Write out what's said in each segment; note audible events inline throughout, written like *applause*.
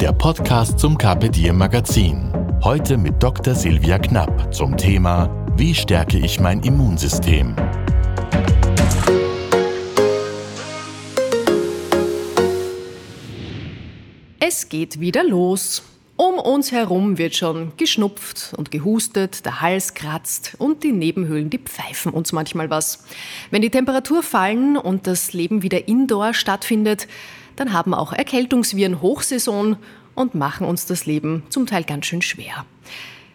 der Podcast zum Carpe Diem Magazin. Heute mit Dr. Silvia Knapp zum Thema Wie stärke ich mein Immunsystem? Es geht wieder los. Um uns herum wird schon geschnupft und gehustet, der Hals kratzt und die Nebenhöhlen, die pfeifen uns manchmal was. Wenn die Temperatur fallen und das Leben wieder indoor stattfindet, dann haben auch Erkältungsviren Hochsaison und machen uns das Leben zum Teil ganz schön schwer.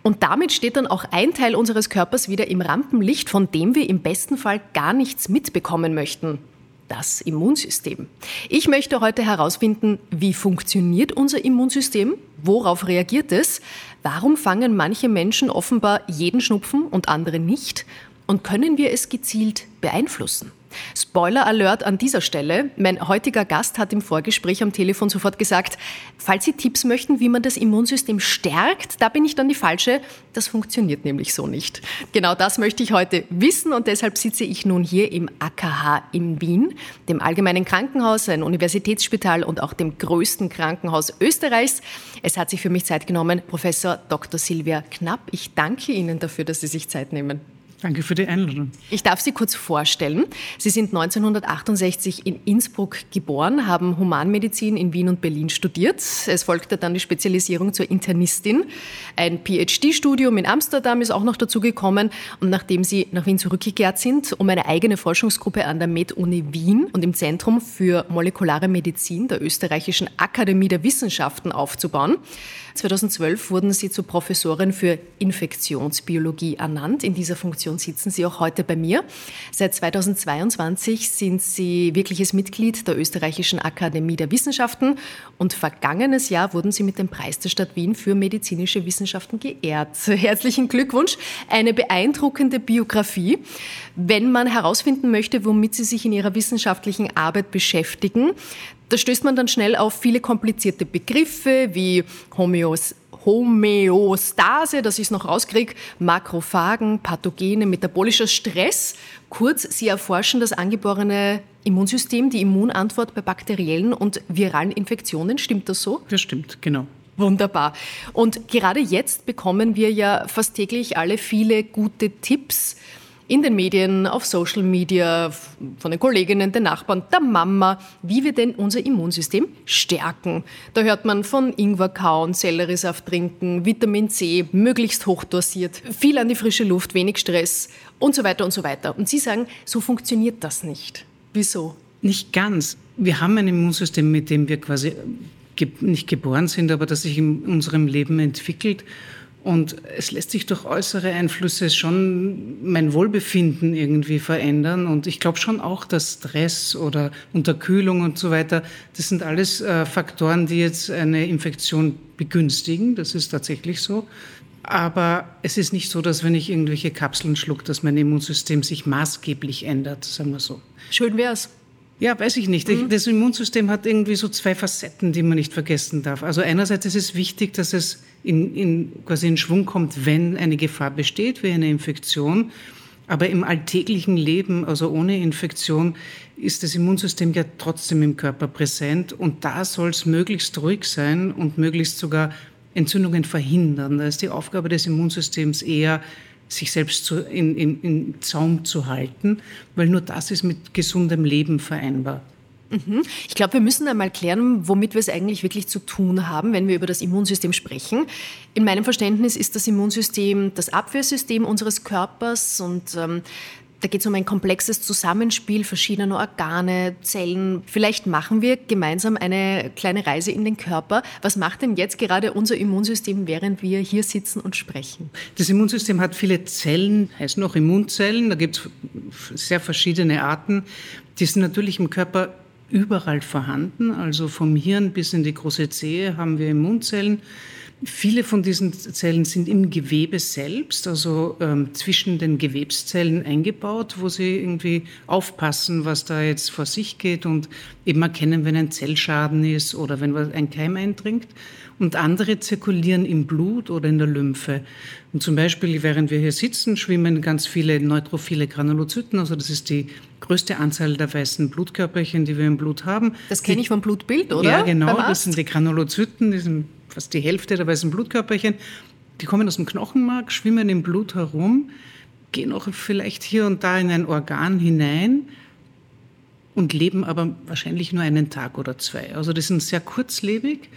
Und damit steht dann auch ein Teil unseres Körpers wieder im Rampenlicht, von dem wir im besten Fall gar nichts mitbekommen möchten. Das Immunsystem. Ich möchte heute herausfinden, wie funktioniert unser Immunsystem? Worauf reagiert es? Warum fangen manche Menschen offenbar jeden Schnupfen und andere nicht? Und können wir es gezielt beeinflussen? Spoiler Alert an dieser Stelle. Mein heutiger Gast hat im Vorgespräch am Telefon sofort gesagt, falls Sie Tipps möchten, wie man das Immunsystem stärkt, da bin ich dann die Falsche. Das funktioniert nämlich so nicht. Genau das möchte ich heute wissen und deshalb sitze ich nun hier im AKH in Wien, dem Allgemeinen Krankenhaus, ein Universitätsspital und auch dem größten Krankenhaus Österreichs. Es hat sich für mich Zeit genommen, Professor Dr. Silvia Knapp. Ich danke Ihnen dafür, dass Sie sich Zeit nehmen. Danke für die Einladung. Ich darf Sie kurz vorstellen. Sie sind 1968 in Innsbruck geboren, haben Humanmedizin in Wien und Berlin studiert. Es folgte dann die Spezialisierung zur Internistin. Ein PhD-Studium in Amsterdam ist auch noch dazu gekommen. Und nachdem Sie nach Wien zurückgekehrt sind, um eine eigene Forschungsgruppe an der Med-Uni Wien und im Zentrum für molekulare Medizin der Österreichischen Akademie der Wissenschaften aufzubauen, 2012 wurden Sie zur Professorin für Infektionsbiologie ernannt. In dieser Funktion sitzen Sie auch heute bei mir. Seit 2022 sind Sie wirkliches Mitglied der Österreichischen Akademie der Wissenschaften und vergangenes Jahr wurden Sie mit dem Preis der Stadt Wien für medizinische Wissenschaften geehrt. *laughs* Herzlichen Glückwunsch. Eine beeindruckende Biografie. Wenn man herausfinden möchte, womit Sie sich in Ihrer wissenschaftlichen Arbeit beschäftigen, da stößt man dann schnell auf viele komplizierte Begriffe wie Homöos Homöostase, das ich noch rauskriege, Makrophagen, Pathogene, metabolischer Stress. Kurz, Sie erforschen das angeborene Immunsystem, die Immunantwort bei bakteriellen und viralen Infektionen. Stimmt das so? Das stimmt, genau. Wunderbar. Und gerade jetzt bekommen wir ja fast täglich alle viele gute Tipps in den Medien, auf Social Media, von den Kolleginnen, den Nachbarn, der Mama, wie wir denn unser Immunsystem stärken. Da hört man von Ingwer kauen, Selleriesaft trinken, Vitamin C, möglichst hochdosiert, viel an die frische Luft, wenig Stress und so weiter und so weiter. Und Sie sagen, so funktioniert das nicht. Wieso? Nicht ganz. Wir haben ein Immunsystem, mit dem wir quasi nicht geboren sind, aber das sich in unserem Leben entwickelt und es lässt sich durch äußere Einflüsse schon mein Wohlbefinden irgendwie verändern. Und ich glaube schon auch, dass Stress oder Unterkühlung und so weiter, das sind alles äh, Faktoren, die jetzt eine Infektion begünstigen. Das ist tatsächlich so. Aber es ist nicht so, dass wenn ich irgendwelche Kapseln schluck, dass mein Immunsystem sich maßgeblich ändert, sagen wir so. Schön wär's. Ja, weiß ich nicht. Mhm. Das Immunsystem hat irgendwie so zwei Facetten, die man nicht vergessen darf. Also einerseits ist es wichtig, dass es in, in, quasi in Schwung kommt, wenn eine Gefahr besteht, wie eine Infektion. Aber im alltäglichen Leben, also ohne Infektion, ist das Immunsystem ja trotzdem im Körper präsent. Und da soll es möglichst ruhig sein und möglichst sogar Entzündungen verhindern. Da ist die Aufgabe des Immunsystems eher, sich selbst zu, in, in, in Zaum zu halten, weil nur das ist mit gesundem Leben vereinbar. Mhm. Ich glaube, wir müssen einmal klären, womit wir es eigentlich wirklich zu tun haben, wenn wir über das Immunsystem sprechen. In meinem Verständnis ist das Immunsystem das Abwehrsystem unseres Körpers und ähm, da geht es um ein komplexes Zusammenspiel verschiedener Organe, Zellen. Vielleicht machen wir gemeinsam eine kleine Reise in den Körper. Was macht denn jetzt gerade unser Immunsystem, während wir hier sitzen und sprechen? Das Immunsystem hat viele Zellen, heißt noch Immunzellen. Da gibt es sehr verschiedene Arten. Die sind natürlich im Körper überall vorhanden. Also vom Hirn bis in die große Zehe haben wir Immunzellen. Viele von diesen Zellen sind im Gewebe selbst, also ähm, zwischen den Gewebszellen eingebaut, wo sie irgendwie aufpassen, was da jetzt vor sich geht und eben erkennen, wenn ein Zellschaden ist oder wenn ein Keim eindringt. Und andere zirkulieren im Blut oder in der Lymphe. Und zum Beispiel, während wir hier sitzen, schwimmen ganz viele neutrophile Granulozyten, also das ist die größte Anzahl der weißen Blutkörperchen, die wir im Blut haben. Das kenne ich vom Blutbild, oder? Ja, genau, das sind die Granulozyten, die sind fast die Hälfte der weißen Blutkörperchen, die kommen aus dem Knochenmark, schwimmen im Blut herum, gehen auch vielleicht hier und da in ein Organ hinein und leben aber wahrscheinlich nur einen Tag oder zwei. Also die sind sehr kurzlebig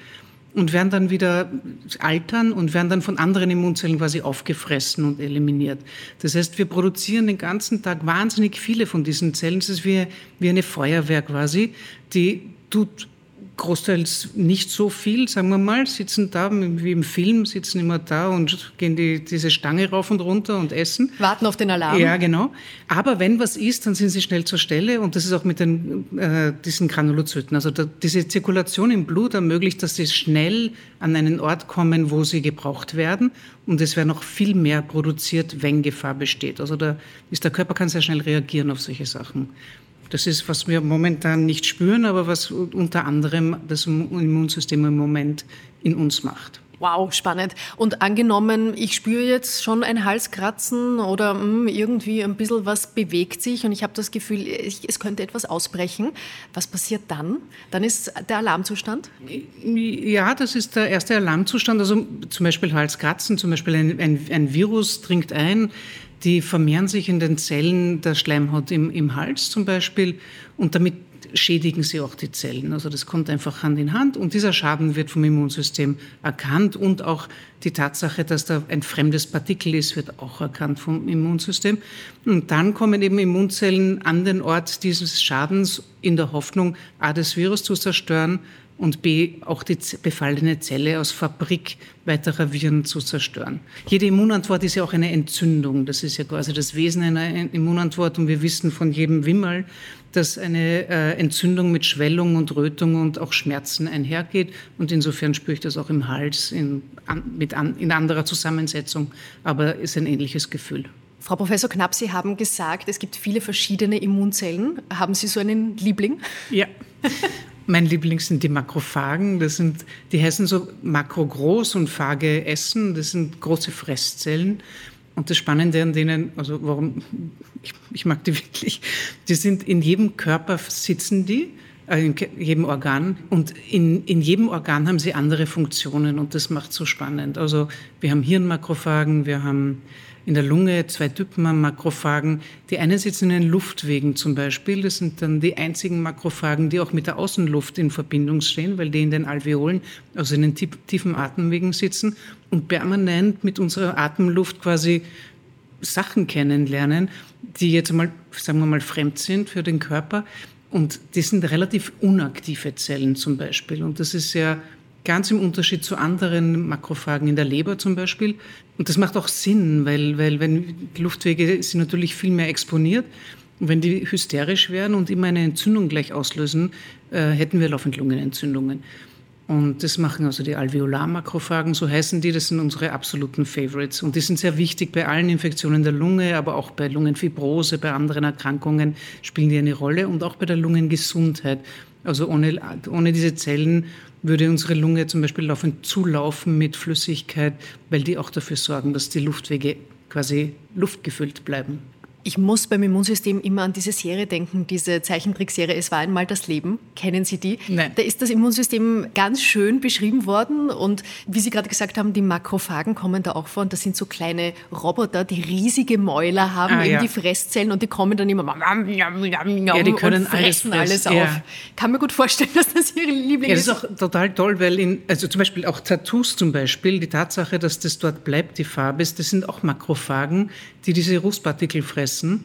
und werden dann wieder altern und werden dann von anderen Immunzellen quasi aufgefressen und eliminiert. Das heißt, wir produzieren den ganzen Tag wahnsinnig viele von diesen Zellen. Das ist wie, wie eine Feuerwehr quasi, die tut großteils nicht so viel, sagen wir mal, sitzen da wie im Film, sitzen immer da und gehen die, diese Stange rauf und runter und essen. Warten auf den Alarm. Ja, genau. Aber wenn was ist, dann sind sie schnell zur Stelle und das ist auch mit den, äh, diesen Granulozyten. Also da, diese Zirkulation im Blut ermöglicht, dass sie schnell an einen Ort kommen, wo sie gebraucht werden und es wird noch viel mehr produziert, wenn Gefahr besteht. Also da ist der Körper kann sehr schnell reagieren auf solche Sachen. Das ist, was wir momentan nicht spüren, aber was unter anderem das Immunsystem im Moment in uns macht. Wow, spannend. Und angenommen, ich spüre jetzt schon ein Halskratzen oder mh, hm, irgendwie ein bisschen was bewegt sich und ich habe das Gefühl, ich, es könnte etwas ausbrechen. Was passiert dann? Dann ist der Alarmzustand? Ja, das ist der erste Alarmzustand. Also zum Beispiel Halskratzen, zum Beispiel ein, ein, ein Virus dringt ein die vermehren sich in den Zellen der Schleimhaut im, im Hals zum Beispiel und damit schädigen sie auch die Zellen. Also das kommt einfach Hand in Hand und dieser Schaden wird vom Immunsystem erkannt und auch die Tatsache, dass da ein fremdes Partikel ist, wird auch erkannt vom Immunsystem. Und dann kommen eben Immunzellen an den Ort dieses Schadens in der Hoffnung, A, das Virus zu zerstören und B, auch die befallene Zelle aus Fabrik weiterer Viren zu zerstören. Jede Immunantwort ist ja auch eine Entzündung. Das ist ja quasi das Wesen einer Immunantwort. Und wir wissen von jedem Wimmerl, dass eine äh, Entzündung mit Schwellung und Rötung und auch Schmerzen einhergeht. Und insofern spüre ich das auch im Hals in, mit an, in anderer Zusammensetzung, aber ist ein ähnliches Gefühl. Frau Professor Knapp, Sie haben gesagt, es gibt viele verschiedene Immunzellen. Haben Sie so einen Liebling? Ja. *laughs* Mein Liebling sind die Makrophagen. Das sind, die heißen so makrogroß und Phage essen. Das sind große Fresszellen. Und das Spannende an denen, also warum, ich, ich mag die *laughs* wirklich, die sind in jedem Körper sitzen die, äh, in jedem Organ. Und in, in jedem Organ haben sie andere Funktionen und das macht so spannend. Also wir haben Hirnmakrophagen, wir haben in der Lunge zwei Typen an Makrophagen. Die einen sitzen in den Luftwegen zum Beispiel. Das sind dann die einzigen Makrophagen, die auch mit der Außenluft in Verbindung stehen, weil die in den Alveolen, also in den tiefen Atemwegen sitzen und permanent mit unserer Atemluft quasi Sachen kennenlernen, die jetzt mal, sagen wir mal, fremd sind für den Körper. Und die sind relativ unaktive Zellen zum Beispiel. Und das ist ja Ganz im Unterschied zu anderen Makrophagen in der Leber zum Beispiel. Und das macht auch Sinn, weil, weil wenn die Luftwege sind natürlich viel mehr exponiert. Und wenn die hysterisch wären und immer eine Entzündung gleich auslösen, äh, hätten wir laufend Lungenentzündungen. Und das machen also die Alveolarmakrophagen, so heißen die, das sind unsere absoluten Favorites. Und die sind sehr wichtig bei allen Infektionen der Lunge, aber auch bei Lungenfibrose, bei anderen Erkrankungen spielen die eine Rolle und auch bei der Lungengesundheit. Also ohne, ohne diese Zellen würde unsere Lunge zum Beispiel laufend zulaufen mit Flüssigkeit, weil die auch dafür sorgen, dass die Luftwege quasi luftgefüllt bleiben. Ich muss beim Immunsystem immer an diese Serie denken, diese Zeichentrickserie Es war einmal das Leben. Kennen Sie die? Nein. Da ist das Immunsystem ganz schön beschrieben worden und wie Sie gerade gesagt haben, die Makrophagen kommen da auch vor und das sind so kleine Roboter, die riesige Mäuler haben, ah, eben ja. die Fresszellen und die kommen dann immer ja, die können und fressen alles, alles auf. Ja. Kann mir gut vorstellen, *laughs* dass das Ihre Liebling ja, das ist. Das ist auch total toll, weil in, also zum Beispiel auch Tattoos zum Beispiel, die Tatsache, dass das dort bleibt, die Farbe ist, das sind auch Makrophagen, die diese Rußpartikel fressen fressen.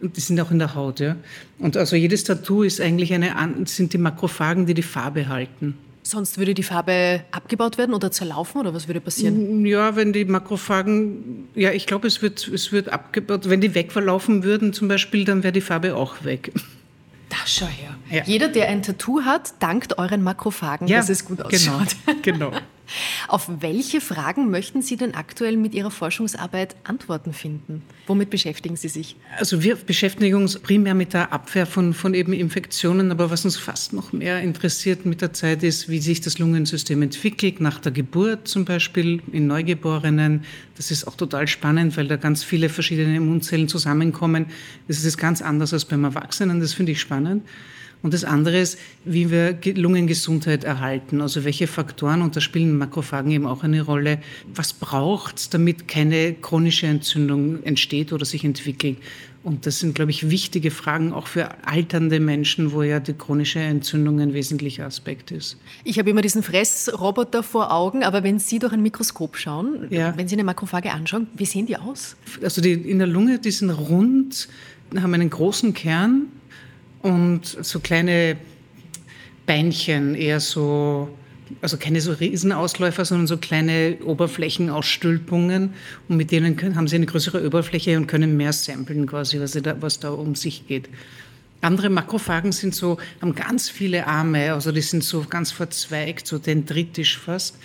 Und die sind auch in der Haut, ja. Und also jedes Tattoo ist eigentlich eine, sind die Makrophagen, die die Farbe halten. Sonst würde die Farbe abgebaut werden oder zerlaufen oder was würde passieren? Ja, wenn die Makrophagen, ja, ich glaube, es wird, es wird abgebaut. Wenn die wegverlaufen würden zum Beispiel, dann wäre die Farbe auch weg. Da schau her. Ja. Jeder, der ein Tattoo hat, dankt euren Makrophagen, ja, dass es gut ausschaut. Genau, *laughs* genau. Auf welche Fragen möchten Sie denn aktuell mit Ihrer Forschungsarbeit Antworten finden? Womit beschäftigen Sie sich? Also wir beschäftigen uns primär mit der Abwehr von, von eben Infektionen, aber was uns fast noch mehr interessiert mit der Zeit ist, wie sich das Lungensystem entwickelt, nach der Geburt zum Beispiel in Neugeborenen. Das ist auch total spannend, weil da ganz viele verschiedene Immunzellen zusammenkommen. Das ist ganz anders als beim Erwachsenen, das finde ich spannend. Und das andere ist, wie wir Lungengesundheit erhalten. Also welche Faktoren, und da spielen Makrophagen eben auch eine Rolle, was braucht es, damit keine chronische Entzündung entsteht oder sich entwickelt. Und das sind, glaube ich, wichtige Fragen auch für alternde Menschen, wo ja die chronische Entzündung ein wesentlicher Aspekt ist. Ich habe immer diesen Fressroboter vor Augen, aber wenn Sie durch ein Mikroskop schauen, ja. wenn Sie eine Makrophage anschauen, wie sehen die aus? Also die in der Lunge, die sind rund, haben einen großen Kern und so kleine Beinchen, eher so, also keine so Riesenausläufer, sondern so kleine Oberflächenausstülpungen. Und mit denen können, haben sie eine größere Oberfläche und können mehr samplen, quasi, was da, was da um sich geht. Andere Makrophagen sind so, haben ganz viele Arme, also die sind so ganz verzweigt, so dendritisch fast,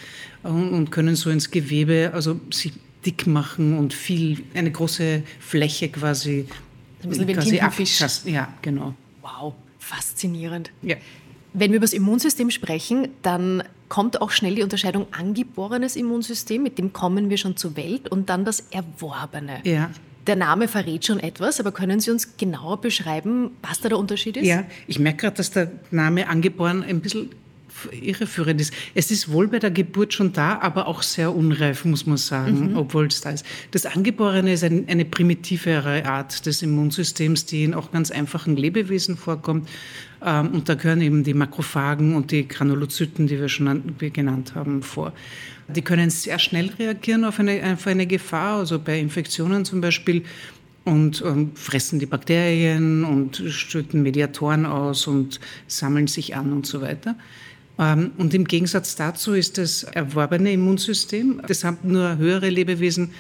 und können so ins Gewebe, also sich dick machen und viel, eine große Fläche quasi. Ein bisschen wie ein Tintenfisch. Ja, genau. Wow, faszinierend. Ja. Wenn wir über das Immunsystem sprechen, dann kommt auch schnell die Unterscheidung angeborenes Immunsystem, mit dem kommen wir schon zur Welt, und dann das erworbene. Ja. Der Name verrät schon etwas, aber können Sie uns genauer beschreiben, was da der Unterschied ist? Ja, ich merke gerade, dass der Name angeboren ein bisschen irreführend ist. Es ist wohl bei der Geburt schon da, aber auch sehr unreif, muss man sagen, mhm. obwohl es da ist. Das Angeborene ist ein, eine primitivere Art des Immunsystems, die in auch ganz einfachen Lebewesen vorkommt. Ähm, und da gehören eben die Makrophagen und die Granulozyten, die wir schon an, genannt haben, vor. Die können sehr schnell reagieren auf eine, auf eine Gefahr, also bei Infektionen zum Beispiel und ähm, fressen die Bakterien und schütten Mediatoren aus und sammeln sich an und so weiter. Ähm, und im Gegensatz dazu ist das erworbene Immunsystem, das haben nur höhere Lebewesen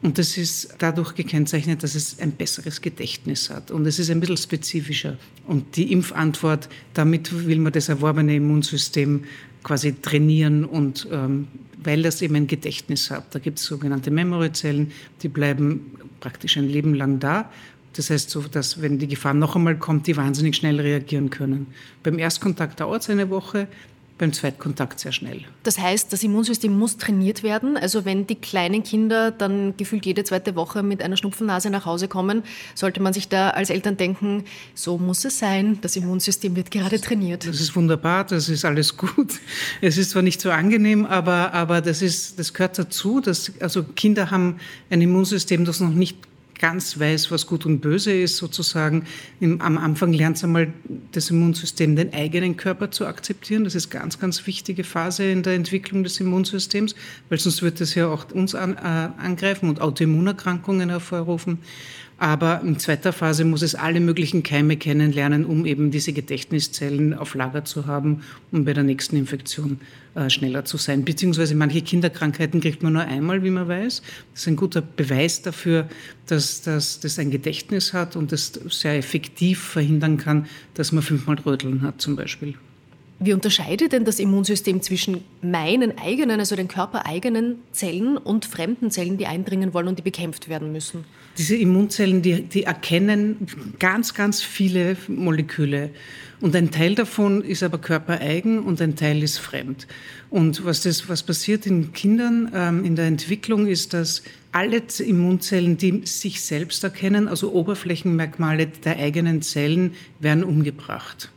und das ist dadurch gekennzeichnet, dass es ein besseres Gedächtnis hat. Und es ist ein bisschen spezifischer. Und die Impfantwort, damit will man das erworbene Immunsystem quasi trainieren und ähm, weil das eben ein Gedächtnis hat. Da gibt es sogenannte Memoryzellen, die bleiben praktisch ein Leben lang da. Das heißt, so, dass wenn die Gefahr noch einmal kommt, die wahnsinnig schnell reagieren können. Beim Erstkontakt dauert es eine Woche, beim Zweitkontakt sehr schnell. Das heißt, das Immunsystem muss trainiert werden. Also wenn die kleinen Kinder dann gefühlt jede zweite Woche mit einer Schnupfennase nach Hause kommen, sollte man sich da als Eltern denken, so muss es sein, das Immunsystem wird gerade trainiert. Das ist wunderbar, das ist alles gut. Es ist zwar nicht so angenehm, aber, aber das, ist, das gehört dazu. Dass, also Kinder haben ein Immunsystem, das noch nicht ganz weiß, was gut und böse ist, sozusagen. Am Anfang lernt es einmal das Immunsystem, den eigenen Körper zu akzeptieren. Das ist ganz, ganz wichtige Phase in der Entwicklung des Immunsystems, weil sonst wird es ja auch uns an, äh, angreifen und Autoimmunerkrankungen hervorrufen. Aber in zweiter Phase muss es alle möglichen Keime kennenlernen, um eben diese Gedächtniszellen auf Lager zu haben, um bei der nächsten Infektion äh, schneller zu sein. Beziehungsweise manche Kinderkrankheiten kriegt man nur einmal, wie man weiß. Das ist ein guter Beweis dafür, dass, dass das ein Gedächtnis hat und das sehr effektiv verhindern kann, dass man fünfmal Röteln hat zum Beispiel. Wie unterscheidet denn das Immunsystem zwischen meinen eigenen, also den körpereigenen Zellen und fremden Zellen, die eindringen wollen und die bekämpft werden müssen? Diese Immunzellen, die, die erkennen ganz, ganz viele Moleküle. Und ein Teil davon ist aber körpereigen und ein Teil ist fremd. Und was, das, was passiert in Kindern ähm, in der Entwicklung ist, dass alle Immunzellen, die sich selbst erkennen, also Oberflächenmerkmale der eigenen Zellen, werden umgebracht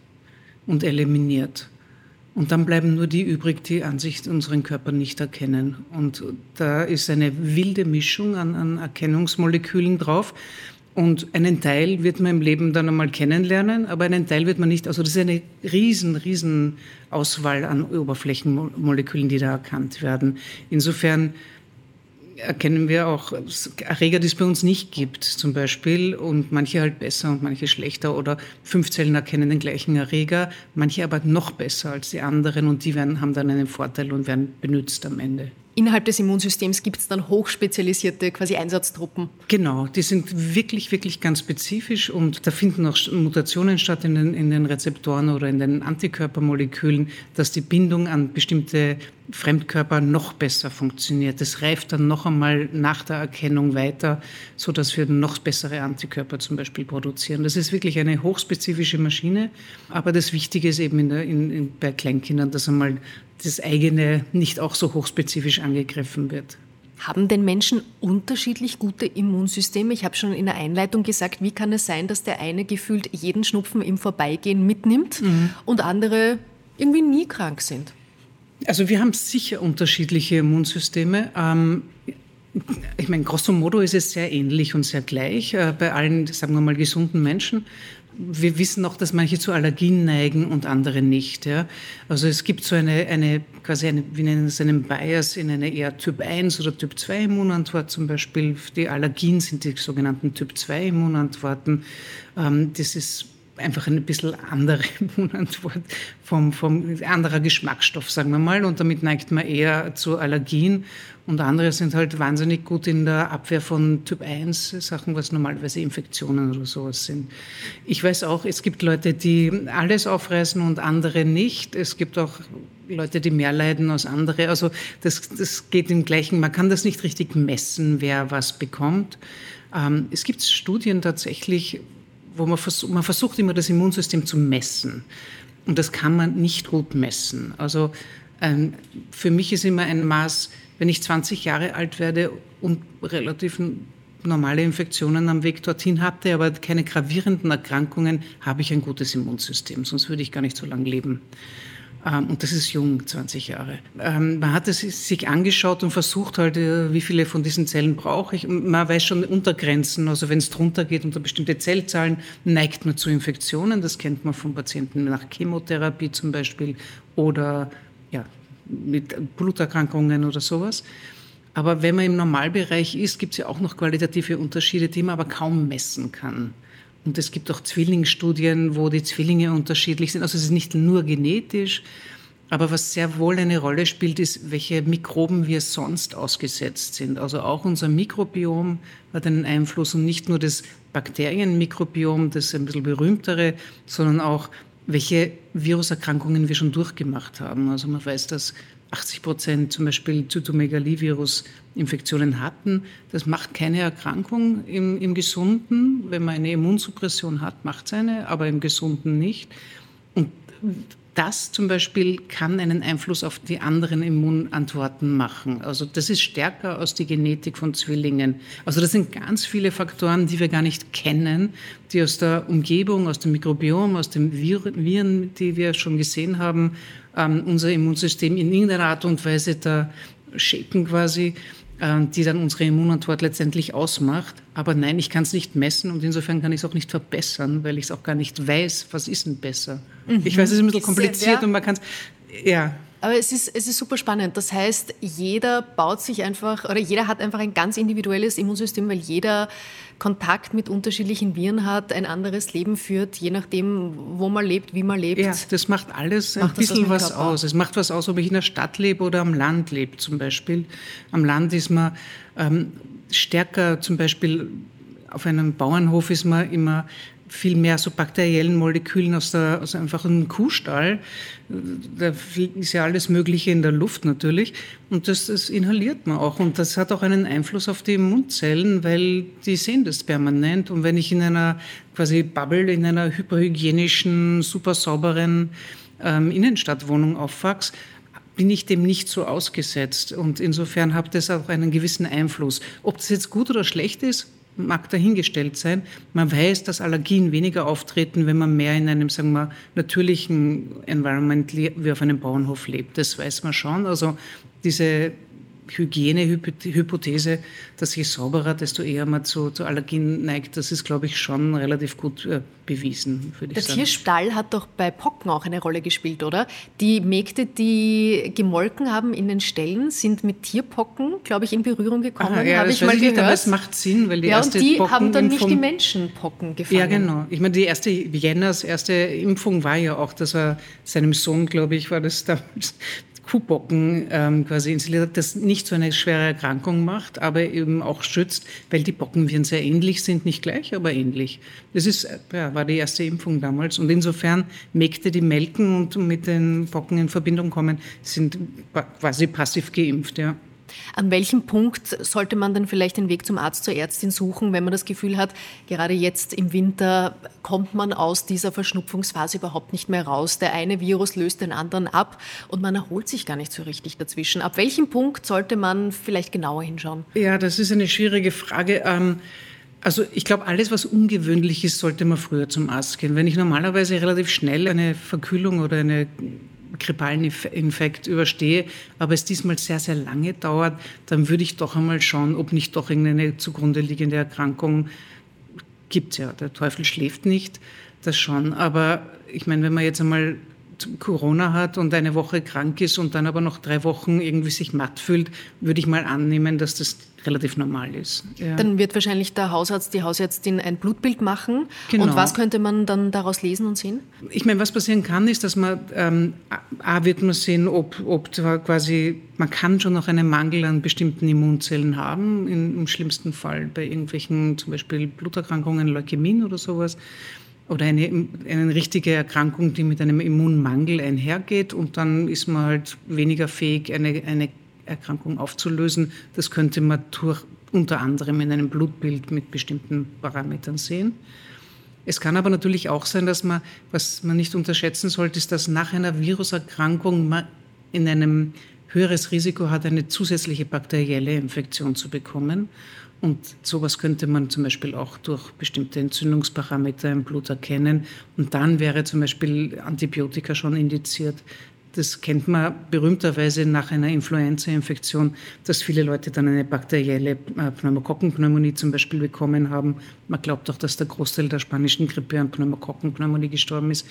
und eliminiert. Und dann bleiben nur die übrig, die an sich unseren Körper nicht erkennen. Und da ist eine wilde Mischung an, an Erkennungsmolekülen drauf. Und einen Teil wird man im Leben dann einmal kennenlernen, aber einen Teil wird man nicht. Also das ist eine riesen, riesen Auswahl an Oberflächenmolekülen, die da erkannt werden. Insofern erkennen wir auch Erreger, die es bei uns nicht gibt, zum Beispiel, und manche halt besser und manche schlechter. Oder fünf Zellen erkennen den gleichen Erreger, manche aber noch besser als die anderen und die werden, haben dann einen Vorteil und werden benutzt am Ende. Innerhalb des Immunsystems gibt es dann hochspezialisierte quasi Einsatztruppen. Genau, die sind wirklich, wirklich ganz spezifisch und da finden auch Mutationen statt in den, in den Rezeptoren oder in den Antikörpermolekülen, dass die Bindung an bestimmte Fremdkörper noch besser funktioniert. Das reift dann noch einmal nach der Erkennung weiter, sodass wir noch bessere Antikörper zum Beispiel produzieren. Das ist wirklich eine hochspezifische Maschine, aber das Wichtige ist eben in der, in, bei Kleinkindern, dass einmal das eigene nicht auch so hochspezifisch angegriffen wird. Haben denn Menschen unterschiedlich gute Immunsysteme? Ich habe schon in der Einleitung gesagt, wie kann es sein, dass der eine gefühlt jeden Schnupfen im Vorbeigehen mitnimmt mhm. und andere irgendwie nie krank sind? Also wir haben sicher unterschiedliche Immunsysteme. Ähm, ich meine, grosso modo ist es sehr ähnlich und sehr gleich äh, bei allen, sagen wir mal, gesunden Menschen wir wissen auch, dass manche zu Allergien neigen und andere nicht. Ja. Also es gibt so eine, eine quasi eine, wie nennen es einen Bias in eine eher Typ 1 oder Typ 2 Immunantwort zum Beispiel. Die Allergien sind die sogenannten Typ 2 Immunantworten. Ähm, das ist einfach ein bisschen andere *laughs* Immunantwort vom, vom anderer Geschmacksstoff, sagen wir mal. Und damit neigt man eher zu Allergien. Und andere sind halt wahnsinnig gut in der Abwehr von Typ 1 Sachen, was normalerweise Infektionen oder sowas sind. Ich weiß auch, es gibt Leute, die alles aufreißen und andere nicht. Es gibt auch Leute, die mehr leiden als andere. Also das, das geht im gleichen, man kann das nicht richtig messen, wer was bekommt. Ähm, es gibt Studien tatsächlich, wo man, vers man versucht immer das Immunsystem zu messen. Und das kann man nicht gut messen. Also ähm, für mich ist immer ein Maß, wenn ich 20 Jahre alt werde und relativ normale Infektionen am Weg dorthin hatte, aber keine gravierenden Erkrankungen, habe ich ein gutes Immunsystem. Sonst würde ich gar nicht so lange leben. Ähm, und das ist jung, 20 Jahre. Ähm, man hat es sich angeschaut und versucht halt, äh, wie viele von diesen Zellen brauche ich. Man weiß schon Untergrenzen, also wenn es drunter geht unter bestimmte Zellzahlen, neigt man zu Infektionen. Das kennt man von Patienten nach Chemotherapie zum Beispiel oder ja, mit Bluterkrankungen oder sowas. Aber wenn man im Normalbereich ist, gibt es ja auch noch qualitative Unterschiede, die man aber kaum messen kann. Und es gibt auch Zwillingsstudien, wo die Zwillinge unterschiedlich sind. Also es ist nicht nur genetisch, aber was sehr wohl eine Rolle spielt, ist, welche Mikroben wir sonst ausgesetzt sind. Also auch unser Mikrobiom hat einen Einfluss und nicht nur das Bakterienmikrobiom, das ein bisschen berühmtere, sondern auch welche Viruserkrankungen wir schon durchgemacht haben. Also man weiß, dass 80 Prozent zum Beispiel Zytomegalivirus-Infektionen hatten. Das macht keine Erkrankung im, im Gesunden. Wenn man eine Immunsuppression hat, macht es eine, aber im Gesunden nicht. Und das zum Beispiel kann einen Einfluss auf die anderen Immunantworten machen. Also das ist stärker aus der Genetik von Zwillingen. Also das sind ganz viele Faktoren, die wir gar nicht kennen, die aus der Umgebung, aus dem Mikrobiom, aus den Viren, die wir schon gesehen haben, ähm, unser Immunsystem in irgendeiner Art und Weise da shapen quasi. Äh, die dann unsere Immunantwort letztendlich ausmacht. Aber nein, ich kann es nicht messen und insofern kann ich es auch nicht verbessern, weil ich es auch gar nicht weiß, was ist denn besser. Mhm. Ich weiß, es ist ein bisschen kompliziert ja. und man kann es, ja. Aber es ist, es ist super spannend. Das heißt, jeder baut sich einfach, oder jeder hat einfach ein ganz individuelles Immunsystem, weil jeder Kontakt mit unterschiedlichen Viren hat, ein anderes Leben führt, je nachdem, wo man lebt, wie man lebt. Ja, das macht alles macht ein bisschen was, was aus. Es macht was aus, ob ich in der Stadt lebe oder am Land lebe zum Beispiel. Am Land ist man ähm, stärker, zum Beispiel auf einem Bauernhof ist man immer viel mehr so bakteriellen Molekülen aus, der, aus einfach einem Kuhstall. Da ist ja alles Mögliche in der Luft natürlich. Und das, das inhaliert man auch. Und das hat auch einen Einfluss auf die Mundzellen, weil die sehen das permanent. Und wenn ich in einer quasi Bubble, in einer hyperhygienischen, super sauberen ähm, Innenstadtwohnung aufwachse, bin ich dem nicht so ausgesetzt. Und insofern hat das auch einen gewissen Einfluss. Ob das jetzt gut oder schlecht ist, mag dahingestellt sein. Man weiß, dass Allergien weniger auftreten, wenn man mehr in einem, sagen wir, natürlichen Environment wie auf einem Bauernhof lebt. Das weiß man schon. Also diese Hygienehypothese, dass je sauberer, desto eher man zu, zu Allergien neigt, das ist, glaube ich, schon relativ gut äh, bewiesen, würde ich. Der Tierstall hat doch bei Pocken auch eine Rolle gespielt, oder? Die Mägde, die gemolken haben in den Ställen, sind mit Tierpocken, glaube ich, in Berührung gekommen, ah, ja, habe ich mal gehört. Nicht, aber es macht Sinn, weil die ja, erste und die Pocken haben dann nicht die Menschenpocken gefangen. Ja, genau. Ich meine, die erste Jenners erste Impfung war ja auch, dass er seinem Sohn, glaube ich, war das damals Kuhbocken ähm, quasi installiert hat, das nicht so eine schwere Erkrankung macht, aber eben auch schützt, weil die Bockenviren sehr ähnlich sind, nicht gleich, aber ähnlich. Das ist, ja, war die erste Impfung damals und insofern Mägde, die melken und mit den Bocken in Verbindung kommen, sind quasi passiv geimpft, ja. An welchem Punkt sollte man dann vielleicht den Weg zum Arzt, zur Ärztin suchen, wenn man das Gefühl hat, gerade jetzt im Winter kommt man aus dieser Verschnupfungsphase überhaupt nicht mehr raus. Der eine Virus löst den anderen ab und man erholt sich gar nicht so richtig dazwischen. Ab welchem Punkt sollte man vielleicht genauer hinschauen? Ja, das ist eine schwierige Frage. Ähm also ich glaube, alles, was ungewöhnlich ist, sollte man früher zum Arzt gehen. Wenn ich normalerweise relativ schnell eine Verkühlung oder eine grippalen Infekt überstehe, aber es diesmal sehr, sehr lange dauert, dann würde ich doch einmal schauen, ob nicht doch irgendeine zugrunde liegende Erkrankung gibt. Ja, der Teufel schläft nicht, das schon. Aber ich meine, wenn man jetzt einmal Corona hat und eine Woche krank ist und dann aber noch drei Wochen irgendwie sich matt fühlt, würde ich mal annehmen, dass das relativ normal ist. Ja. Dann wird wahrscheinlich der Hausarzt, die Hausärztin ein Blutbild machen. Genau. Und was könnte man dann daraus lesen und sehen? Ich meine, was passieren kann, ist, dass man, ähm, A, wird man sehen, ob, ob quasi, man kann schon noch einen Mangel an bestimmten Immunzellen haben, in, im schlimmsten Fall bei irgendwelchen, zum Beispiel Bluterkrankungen, Leukämien oder sowas oder eine, eine richtige Erkrankung, die mit einem Immunmangel einhergeht und dann ist man halt weniger fähig, eine, eine Erkrankung aufzulösen. Das könnte man durch, unter anderem in einem Blutbild mit bestimmten Parametern sehen. Es kann aber natürlich auch sein, dass man, was man nicht unterschätzen sollte, ist, dass nach einer Viruserkrankung man in einem höheres Risiko hat, eine zusätzliche bakterielle Infektion zu bekommen. Und sowas könnte man zum Beispiel auch durch bestimmte Entzündungsparameter im Blut erkennen. Und dann wäre zum Beispiel Antibiotika schon indiziert. Das kennt man berühmterweise nach einer Influenza-Infektion, dass viele Leute dann eine bakterielle äh, Pneumokokkenpneumonie zum Beispiel bekommen haben. Man glaubt auch, dass der Großteil der spanischen Grippe an Pneumokokkenpneumonie gestorben ist.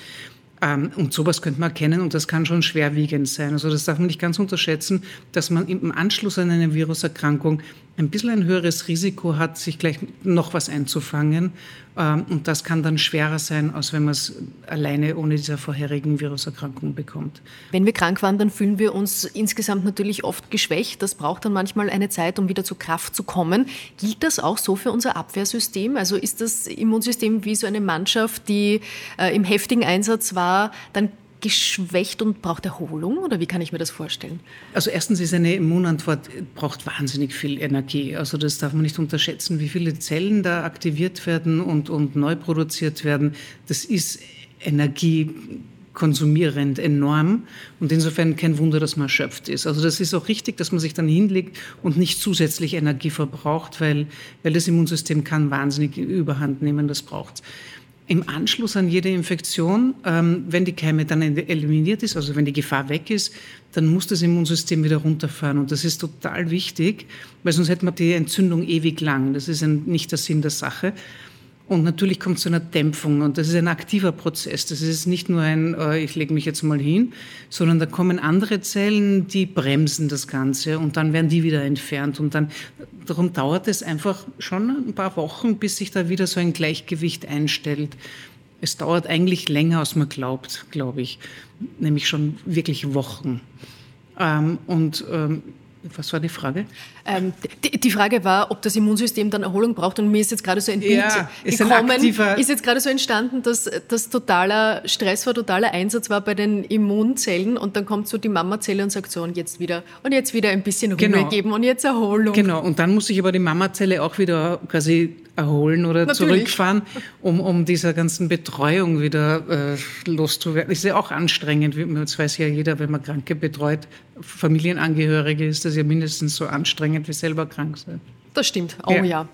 Ähm, und sowas könnte man erkennen und das kann schon schwerwiegend sein. Also das darf man nicht ganz unterschätzen, dass man im Anschluss an eine Viruserkrankung ein bisschen ein höheres Risiko hat, sich gleich noch was einzufangen. Ähm, und das kann dann schwerer sein, als wenn man es alleine ohne diese vorherigen Viruserkrankungen bekommt. Wenn wir krank waren, dann fühlen wir uns insgesamt natürlich oft geschwächt. Das braucht dann manchmal eine Zeit, um wieder zur Kraft zu kommen. Gilt das auch so für unser Abwehrsystem? Also ist das Immunsystem wie so eine Mannschaft, die äh, im heftigen Einsatz war, dann geschwächt und braucht Erholung oder wie kann ich mir das vorstellen? Also erstens ist eine Immunantwort braucht wahnsinnig viel Energie. Also das darf man nicht unterschätzen, wie viele Zellen da aktiviert werden und, und neu produziert werden. Das ist energiekonsumierend enorm und insofern kein Wunder, dass man erschöpft ist. Also das ist auch richtig, dass man sich dann hinlegt und nicht zusätzlich Energie verbraucht, weil, weil das Immunsystem kann wahnsinnig Überhand nehmen, das braucht es im Anschluss an jede Infektion, ähm, wenn die Keime dann eliminiert ist, also wenn die Gefahr weg ist, dann muss das Immunsystem wieder runterfahren. Und das ist total wichtig, weil sonst hätte man die Entzündung ewig lang. Das ist ein, nicht der Sinn der Sache. Und natürlich kommt es zu einer Dämpfung und das ist ein aktiver Prozess. Das ist nicht nur ein, äh, ich lege mich jetzt mal hin, sondern da kommen andere Zellen, die bremsen das Ganze und dann werden die wieder entfernt. Und dann, darum dauert es einfach schon ein paar Wochen, bis sich da wieder so ein Gleichgewicht einstellt. Es dauert eigentlich länger, als man glaubt, glaube ich, nämlich schon wirklich Wochen. Ähm, und ähm, was war die Frage? Ähm, die, die, Frage war, ob das Immunsystem dann Erholung braucht. Und mir ist jetzt gerade so ein Bild ja, ist gekommen, ein ist jetzt gerade so entstanden, dass das totaler Stress war, totaler Einsatz war bei den Immunzellen. Und dann kommt so die Mamazelle und sagt so, und jetzt wieder, und jetzt wieder ein bisschen Ruhe genau. geben und jetzt Erholung. Genau, und dann muss sich aber die Mamazelle auch wieder quasi erholen oder Natürlich. zurückfahren, um, um dieser ganzen Betreuung wieder äh, loszuwerden. Ist ja auch anstrengend, das weiß ja jeder, wenn man Kranke betreut, Familienangehörige ist das ja mindestens so anstrengend wie selber krank sein. Das stimmt, oh ja. ja.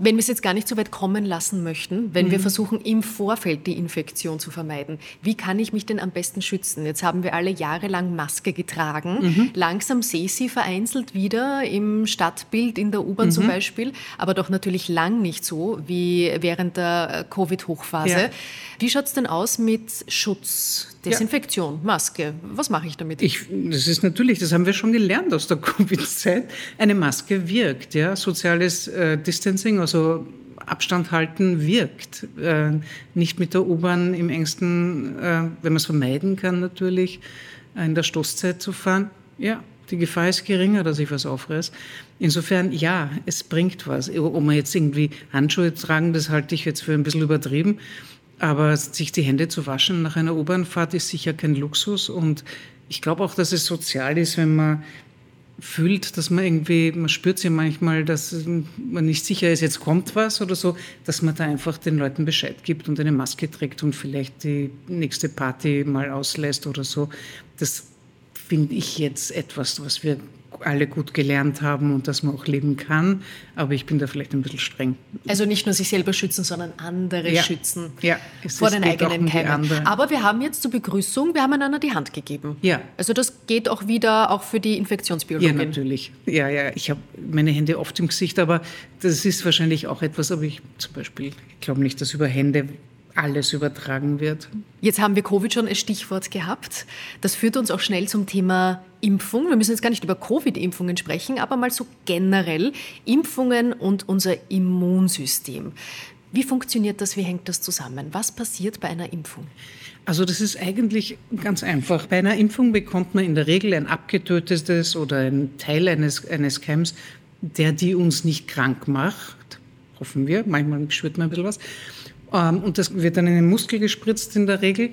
Wenn wir es jetzt gar nicht so weit kommen lassen möchten, wenn mhm. wir versuchen, im Vorfeld die Infektion zu vermeiden, wie kann ich mich denn am besten schützen? Jetzt haben wir alle jahrelang Maske getragen. Mhm. Langsam sehe ich sie vereinzelt wieder im Stadtbild, in der U-Bahn mhm. zum Beispiel, aber doch natürlich lang nicht so wie während der Covid-Hochphase. Ja. Wie schaut es denn aus mit Schutz, Desinfektion, ja. Maske? Was mache ich damit? Ich, das ist natürlich, das haben wir schon gelernt aus der *laughs* Covid-Zeit. Eine Maske wirkt, ja. Soziales äh, Distancing, also Abstand halten wirkt. Äh, nicht mit der U-Bahn im engsten, äh, wenn man es vermeiden kann natürlich, in der Stoßzeit zu fahren, ja, die Gefahr ist geringer, dass ich was aufreiß. Insofern, ja, es bringt was. Ob man jetzt irgendwie Handschuhe tragen, das halte ich jetzt für ein bisschen übertrieben. Aber sich die Hände zu waschen nach einer U-Bahnfahrt ist sicher kein Luxus. Und ich glaube auch, dass es sozial ist, wenn man fühlt, dass man irgendwie, man spürt ja manchmal, dass man nicht sicher ist, jetzt kommt was oder so, dass man da einfach den Leuten Bescheid gibt und eine Maske trägt und vielleicht die nächste Party mal auslässt oder so. Das finde ich jetzt etwas, was wir alle gut gelernt haben und dass man auch leben kann. Aber ich bin da vielleicht ein bisschen streng. Also nicht nur sich selber schützen, sondern andere ja. schützen ja, vor den eigenen um Keimen. Aber wir haben jetzt zur Begrüßung, wir haben einander die Hand gegeben. Ja. Also das geht auch wieder auch für die Infektionsbiologin. Ja, natürlich. Ja, ja. Ich habe meine Hände oft im Gesicht, aber das ist wahrscheinlich auch etwas, aber ich zum Beispiel, ich glaube nicht, dass über Hände alles übertragen wird. Jetzt haben wir Covid schon als Stichwort gehabt. Das führt uns auch schnell zum Thema Impfung. Wir müssen jetzt gar nicht über Covid-Impfungen sprechen, aber mal so generell Impfungen und unser Immunsystem. Wie funktioniert das? Wie hängt das zusammen? Was passiert bei einer Impfung? Also das ist eigentlich ganz einfach. Bei einer Impfung bekommt man in der Regel ein abgetötetes oder ein Teil eines, eines Keims, der die uns nicht krank macht. Hoffen wir. Manchmal spürt man ein bisschen was. Ähm, und das wird dann in den Muskel gespritzt in der Regel.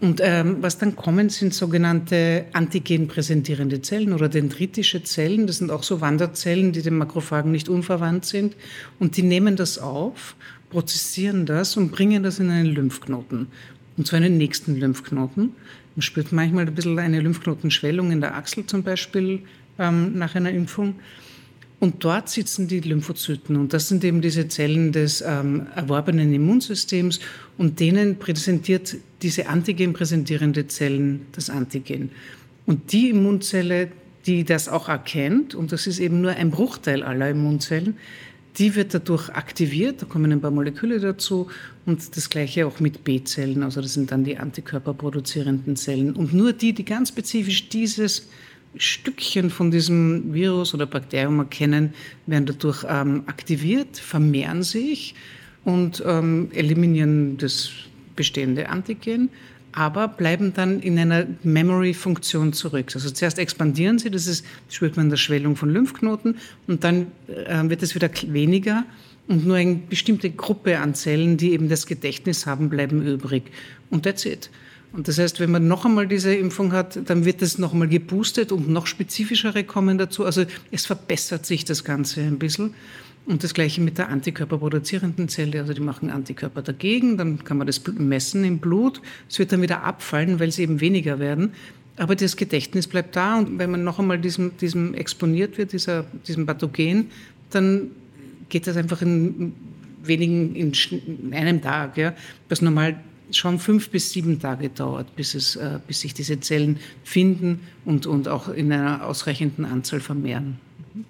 Und ähm, was dann kommen, sind sogenannte antigenpräsentierende Zellen oder dendritische Zellen. Das sind auch so Wanderzellen, die den Makrophagen nicht unverwandt sind. Und die nehmen das auf, prozessieren das und bringen das in einen Lymphknoten. Und zwar in den nächsten Lymphknoten. Man spürt manchmal ein bisschen eine Lymphknotenschwellung in der Achsel zum Beispiel ähm, nach einer Impfung. Und dort sitzen die Lymphozyten. Und das sind eben diese Zellen des ähm, erworbenen Immunsystems. Und denen präsentiert diese Antigen präsentierende Zellen das Antigen. Und die Immunzelle, die das auch erkennt, und das ist eben nur ein Bruchteil aller Immunzellen, die wird dadurch aktiviert, da kommen ein paar Moleküle dazu. Und das gleiche auch mit B-Zellen, also das sind dann die antikörperproduzierenden Zellen. Und nur die, die ganz spezifisch dieses Stückchen von diesem Virus oder Bakterium erkennen, werden dadurch ähm, aktiviert, vermehren sich und ähm, eliminieren das bestehende Antigen, aber bleiben dann in einer Memory-Funktion zurück. Also zuerst expandieren sie, das ist, spürt man in der Schwellung von Lymphknoten, und dann äh, wird es wieder weniger und nur eine bestimmte Gruppe an Zellen, die eben das Gedächtnis haben, bleiben übrig. Und that's it. Und das heißt, wenn man noch einmal diese Impfung hat, dann wird das noch einmal geboostet und noch spezifischere kommen dazu. Also es verbessert sich das Ganze ein bisschen. Und das Gleiche mit der antikörperproduzierenden Zelle. Also die machen Antikörper dagegen, dann kann man das messen im Blut. Es wird dann wieder abfallen, weil sie eben weniger werden. Aber das Gedächtnis bleibt da und wenn man noch einmal diesem, diesem exponiert wird, dieser, diesem Pathogen, dann geht das einfach in wenigen, in, einem Tag. Ja. Was normal schon fünf bis sieben Tage dauert, bis, es, äh, bis sich diese Zellen finden und, und auch in einer ausreichenden Anzahl vermehren.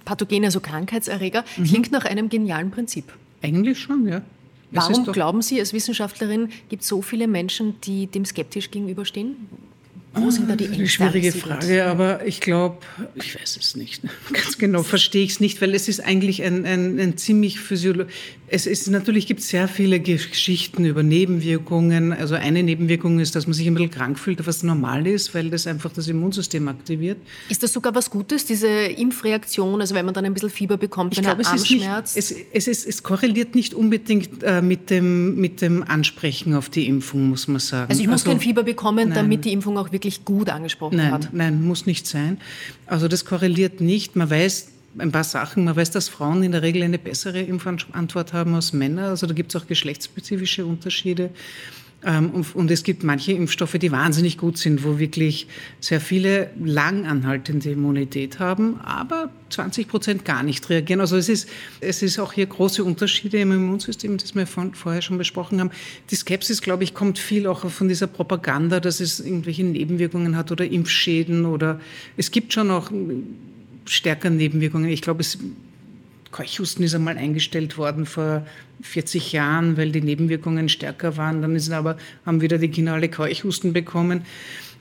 Pathogene, also Krankheitserreger, mhm. klingt nach einem genialen Prinzip. Eigentlich schon, ja. Warum glauben Sie als Wissenschaftlerin, gibt es so viele Menschen, die dem skeptisch gegenüberstehen? Wo sind da die Ängste? Eine schwierige Frage, aber ich glaube, ich weiß es nicht. *laughs* Ganz genau verstehe ich es nicht, weil es ist eigentlich ein, ein, ein ziemlich physiologisch. Es ist natürlich gibt es sehr viele Geschichten über Nebenwirkungen. Also eine Nebenwirkung ist, dass man sich ein bisschen krank fühlt, was normal ist, weil das einfach das Immunsystem aktiviert. Ist das sogar was Gutes, diese Impfreaktion? Also wenn man dann ein bisschen Fieber bekommt, ich wenn glaube, Armschmerz? Es, nicht, es, es, ist, es korreliert nicht unbedingt äh, mit, dem, mit dem Ansprechen auf die Impfung, muss man sagen. Also ich muss also, kein Fieber bekommen, nein. damit die Impfung auch wirklich gut angesprochen nein, hat? Nein, muss nicht sein. Also das korreliert nicht. Man weiß, ein paar Sachen. Man weiß, dass Frauen in der Regel eine bessere Impfantwort haben als Männer. Also da gibt es auch geschlechtsspezifische Unterschiede. Ähm, und es gibt manche Impfstoffe, die wahnsinnig gut sind, wo wirklich sehr viele lang anhaltende Immunität haben, aber 20 Prozent gar nicht reagieren. Also es ist, es ist auch hier große Unterschiede im Immunsystem, das wir vorher schon besprochen haben. Die Skepsis, glaube ich, kommt viel auch von dieser Propaganda, dass es irgendwelche Nebenwirkungen hat oder Impfschäden oder es gibt schon auch stärker Nebenwirkungen. Ich glaube, es, Keuchhusten ist einmal eingestellt worden vor 40 Jahren, weil die Nebenwirkungen stärker waren. Dann ist aber, haben wieder die Kinder alle Keuchhusten bekommen.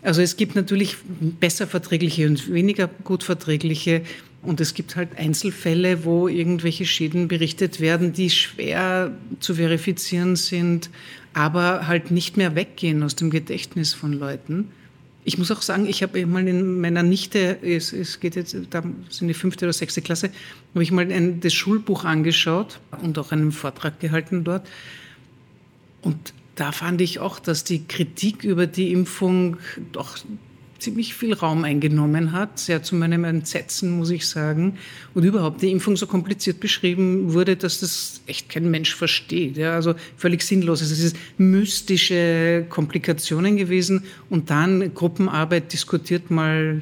Also es gibt natürlich besser verträgliche und weniger gut verträgliche. Und es gibt halt Einzelfälle, wo irgendwelche Schäden berichtet werden, die schwer zu verifizieren sind, aber halt nicht mehr weggehen aus dem Gedächtnis von Leuten. Ich muss auch sagen, ich habe mal in meiner Nichte, es, es geht jetzt, da sind die fünfte oder sechste Klasse, habe ich mal ein, das Schulbuch angeschaut und auch einen Vortrag gehalten dort. Und da fand ich auch, dass die Kritik über die Impfung doch ziemlich viel Raum eingenommen hat, sehr zu meinem Entsetzen, muss ich sagen. Und überhaupt die Impfung so kompliziert beschrieben wurde, dass das echt kein Mensch versteht. Ja, also völlig sinnlos. Es ist mystische Komplikationen gewesen und dann Gruppenarbeit diskutiert mal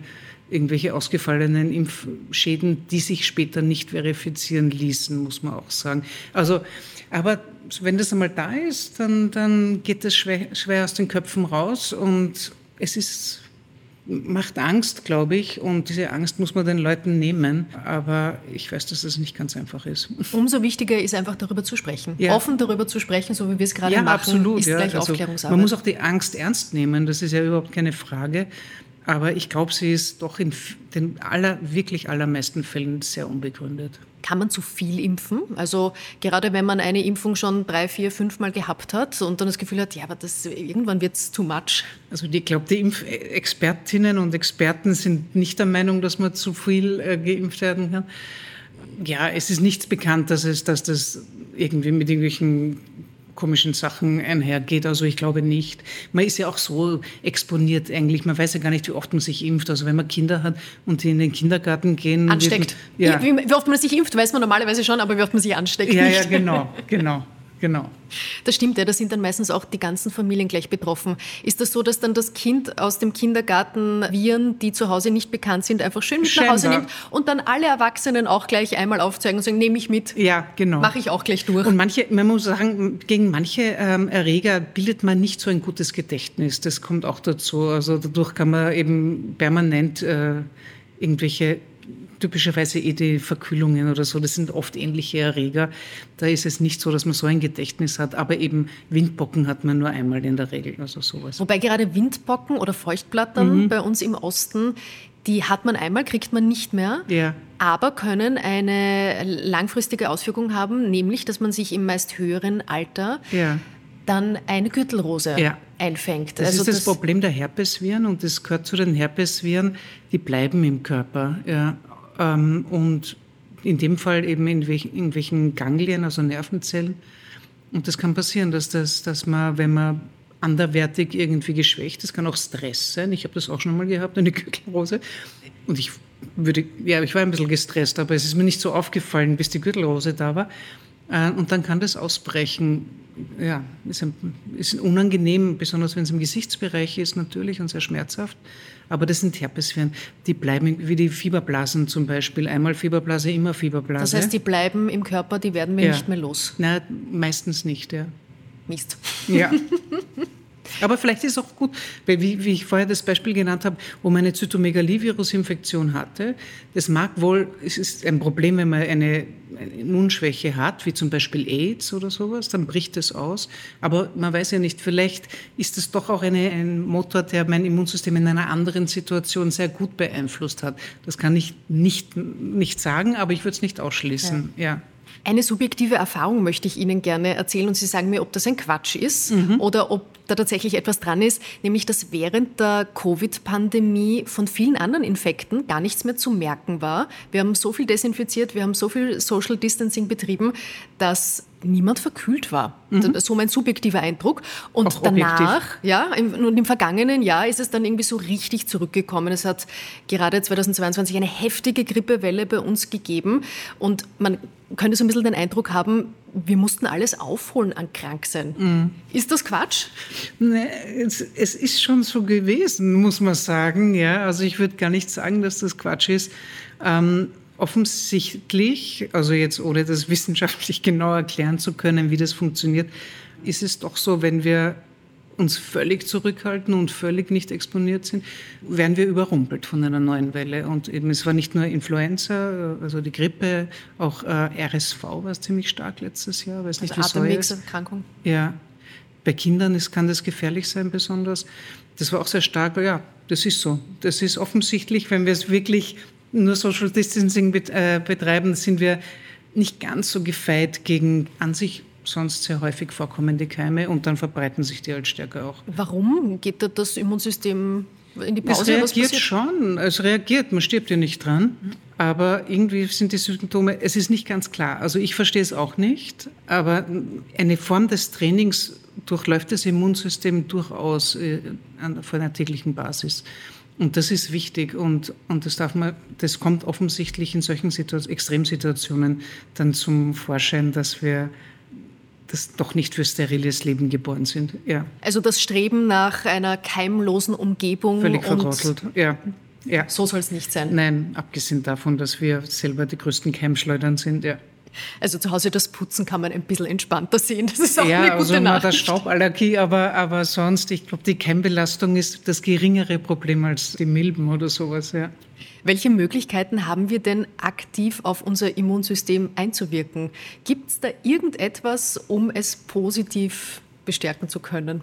irgendwelche ausgefallenen Impfschäden, die sich später nicht verifizieren ließen, muss man auch sagen. Also, aber wenn das einmal da ist, dann, dann geht das schwer, schwer aus den Köpfen raus und es ist macht Angst, glaube ich, und diese Angst muss man den Leuten nehmen. Aber ich weiß, dass das nicht ganz einfach ist. *laughs* Umso wichtiger ist einfach darüber zu sprechen. Ja. Offen darüber zu sprechen, so wie wir es gerade ja, machen, absolut, ist ja. gleich also Aufklärungsarbeit. Man muss auch die Angst ernst nehmen, das ist ja überhaupt keine Frage. Aber ich glaube, sie ist doch in den aller, wirklich allermeisten Fällen sehr unbegründet. Kann man zu viel impfen? Also gerade wenn man eine Impfung schon drei, vier, fünf Mal gehabt hat und dann das Gefühl hat, ja, aber das, irgendwann wird es too much. Also ich glaube, die Impfexpertinnen und Experten sind nicht der Meinung, dass man zu viel äh, geimpft werden kann. Ja, es ist nichts bekannt, dass, es, dass das irgendwie mit irgendwelchen komischen Sachen einhergeht. Also ich glaube nicht. Man ist ja auch so exponiert eigentlich. Man weiß ja gar nicht, wie oft man sich impft. Also wenn man Kinder hat und die in den Kindergarten gehen. Ansteckt. Man, ja. wie, wie, oft man sich impft, weiß man normalerweise schon, aber wie oft man sich ansteckt. Ja, nicht. ja, genau, genau. Genau. Das stimmt, ja, da sind dann meistens auch die ganzen Familien gleich betroffen. Ist das so, dass dann das Kind aus dem Kindergarten Viren, die zu Hause nicht bekannt sind, einfach schön mit Scheinbar. nach Hause nimmt und dann alle Erwachsenen auch gleich einmal aufzeigen und sagen, nehme ich mit. Ja, genau. Mache ich auch gleich durch. Und manche, man muss sagen, gegen manche ähm, Erreger bildet man nicht so ein gutes Gedächtnis. Das kommt auch dazu. Also dadurch kann man eben permanent äh, irgendwelche typischerweise eh die Verkühlungen oder so, das sind oft ähnliche Erreger. Da ist es nicht so, dass man so ein Gedächtnis hat, aber eben Windbocken hat man nur einmal in der Regel, also sowas. Wobei gerade Windbocken oder Feuchtblattern mhm. bei uns im Osten, die hat man einmal, kriegt man nicht mehr, ja. aber können eine langfristige Auswirkung haben, nämlich, dass man sich im meist höheren Alter ja. dann eine Gürtelrose ja. einfängt. Das also ist das, das, Problem der Herpesviren und das gehört zu den Herpesviren, die bleiben im Körper. Ähm, und in dem Fall eben in irgendwelchen Ganglien, also Nervenzellen. Und das kann passieren, dass, das, dass man, wenn man anderwertig irgendwie geschwächt ist, kann auch Stress sein. Ich habe das auch schon mal gehabt, eine Gürtelrose. Und ich würde, ja, ich war ein bisschen gestresst, aber es ist mir nicht so aufgefallen, bis die Gürtelrose da war. Äh, und dann kann das ausbrechen. Ja, ist, ein, ist unangenehm, besonders wenn es im Gesichtsbereich ist natürlich und sehr schmerzhaft. Aber das sind Herpesviren, die bleiben wie die Fieberblasen zum Beispiel. Einmal Fieberblase, immer Fieberblase. Das heißt, die bleiben im Körper, die werden wir ja. nicht mehr los. Nein, meistens nicht, ja. Mist. Ja. *laughs* Aber vielleicht ist es auch gut, weil wie, wie, ich vorher das Beispiel genannt habe, wo man eine Zytomegalivirus-Infektion hatte, das mag wohl, es ist ein Problem, wenn man eine Immunschwäche hat, wie zum Beispiel AIDS oder sowas, dann bricht es aus. Aber man weiß ja nicht, vielleicht ist es doch auch eine, ein Motor, der mein Immunsystem in einer anderen Situation sehr gut beeinflusst hat. Das kann ich nicht, nicht sagen, aber ich würde es nicht ausschließen. ja. ja. Eine subjektive Erfahrung möchte ich Ihnen gerne erzählen und Sie sagen mir, ob das ein Quatsch ist mhm. oder ob da tatsächlich etwas dran ist, nämlich dass während der Covid-Pandemie von vielen anderen Infekten gar nichts mehr zu merken war. Wir haben so viel desinfiziert, wir haben so viel Social Distancing betrieben, dass niemand verkühlt war. Mhm. So mein subjektiver Eindruck. Und Auch danach, objektiv. ja, im, und im vergangenen Jahr ist es dann irgendwie so richtig zurückgekommen. Es hat gerade 2022 eine heftige Grippewelle bei uns gegeben und man könnte so ein bisschen den Eindruck haben, wir mussten alles aufholen an Kranksein. Mhm. Ist das Quatsch? Nee, es, es, ist schon so gewesen, muss man sagen. Ja, also ich würde gar nicht sagen, dass das Quatsch ist. Ähm, offensichtlich, also jetzt ohne das *laughs* wissenschaftlich genau erklären zu können, wie das funktioniert, ist es doch so, wenn wir uns völlig zurückhalten und völlig nicht exponiert sind, werden wir überrumpelt von einer neuen Welle. Und eben, es war nicht nur Influenza, also die Grippe, auch äh, RSV war ziemlich stark letztes Jahr. Weiß nicht, also Atemwegserkrankung. Ja, bei Kindern ist, kann das gefährlich sein besonders. Das war auch sehr stark. Ja, das ist so. Das ist offensichtlich, wenn wir es wirklich nur Social Distancing äh, betreiben, sind wir nicht ganz so gefeit gegen an sich sonst sehr häufig vorkommende Keime und dann verbreiten sich die halt stärker auch. Warum geht da das Immunsystem in die Pause? Es reagiert schon, es reagiert, man stirbt ja nicht dran. Aber irgendwie sind die Symptome, es ist nicht ganz klar. Also ich verstehe es auch nicht, aber eine Form des Trainings durchläuft das Immunsystem durchaus äh, auf einer täglichen Basis. Und das ist wichtig und, und das darf man, das kommt offensichtlich in solchen Situation, Extremsituationen dann zum Vorschein, dass wir das doch nicht für steriles Leben geboren sind. Ja. Also das Streben nach einer keimlosen Umgebung. Völlig verrottelt, ja. ja. So soll es nicht sein. Nein, abgesehen davon, dass wir selber die größten Keimschleudern sind, ja. Also zu Hause das Putzen kann man ein bisschen entspannter sehen. Das ist auch ja, eine gute also Nachricht. hat Stauballergie, aber, aber sonst, ich glaube, die Keimbelastung ist das geringere Problem als die Milben oder sowas. Ja. Welche Möglichkeiten haben wir denn aktiv auf unser Immunsystem einzuwirken? Gibt es da irgendetwas, um es positiv bestärken zu können?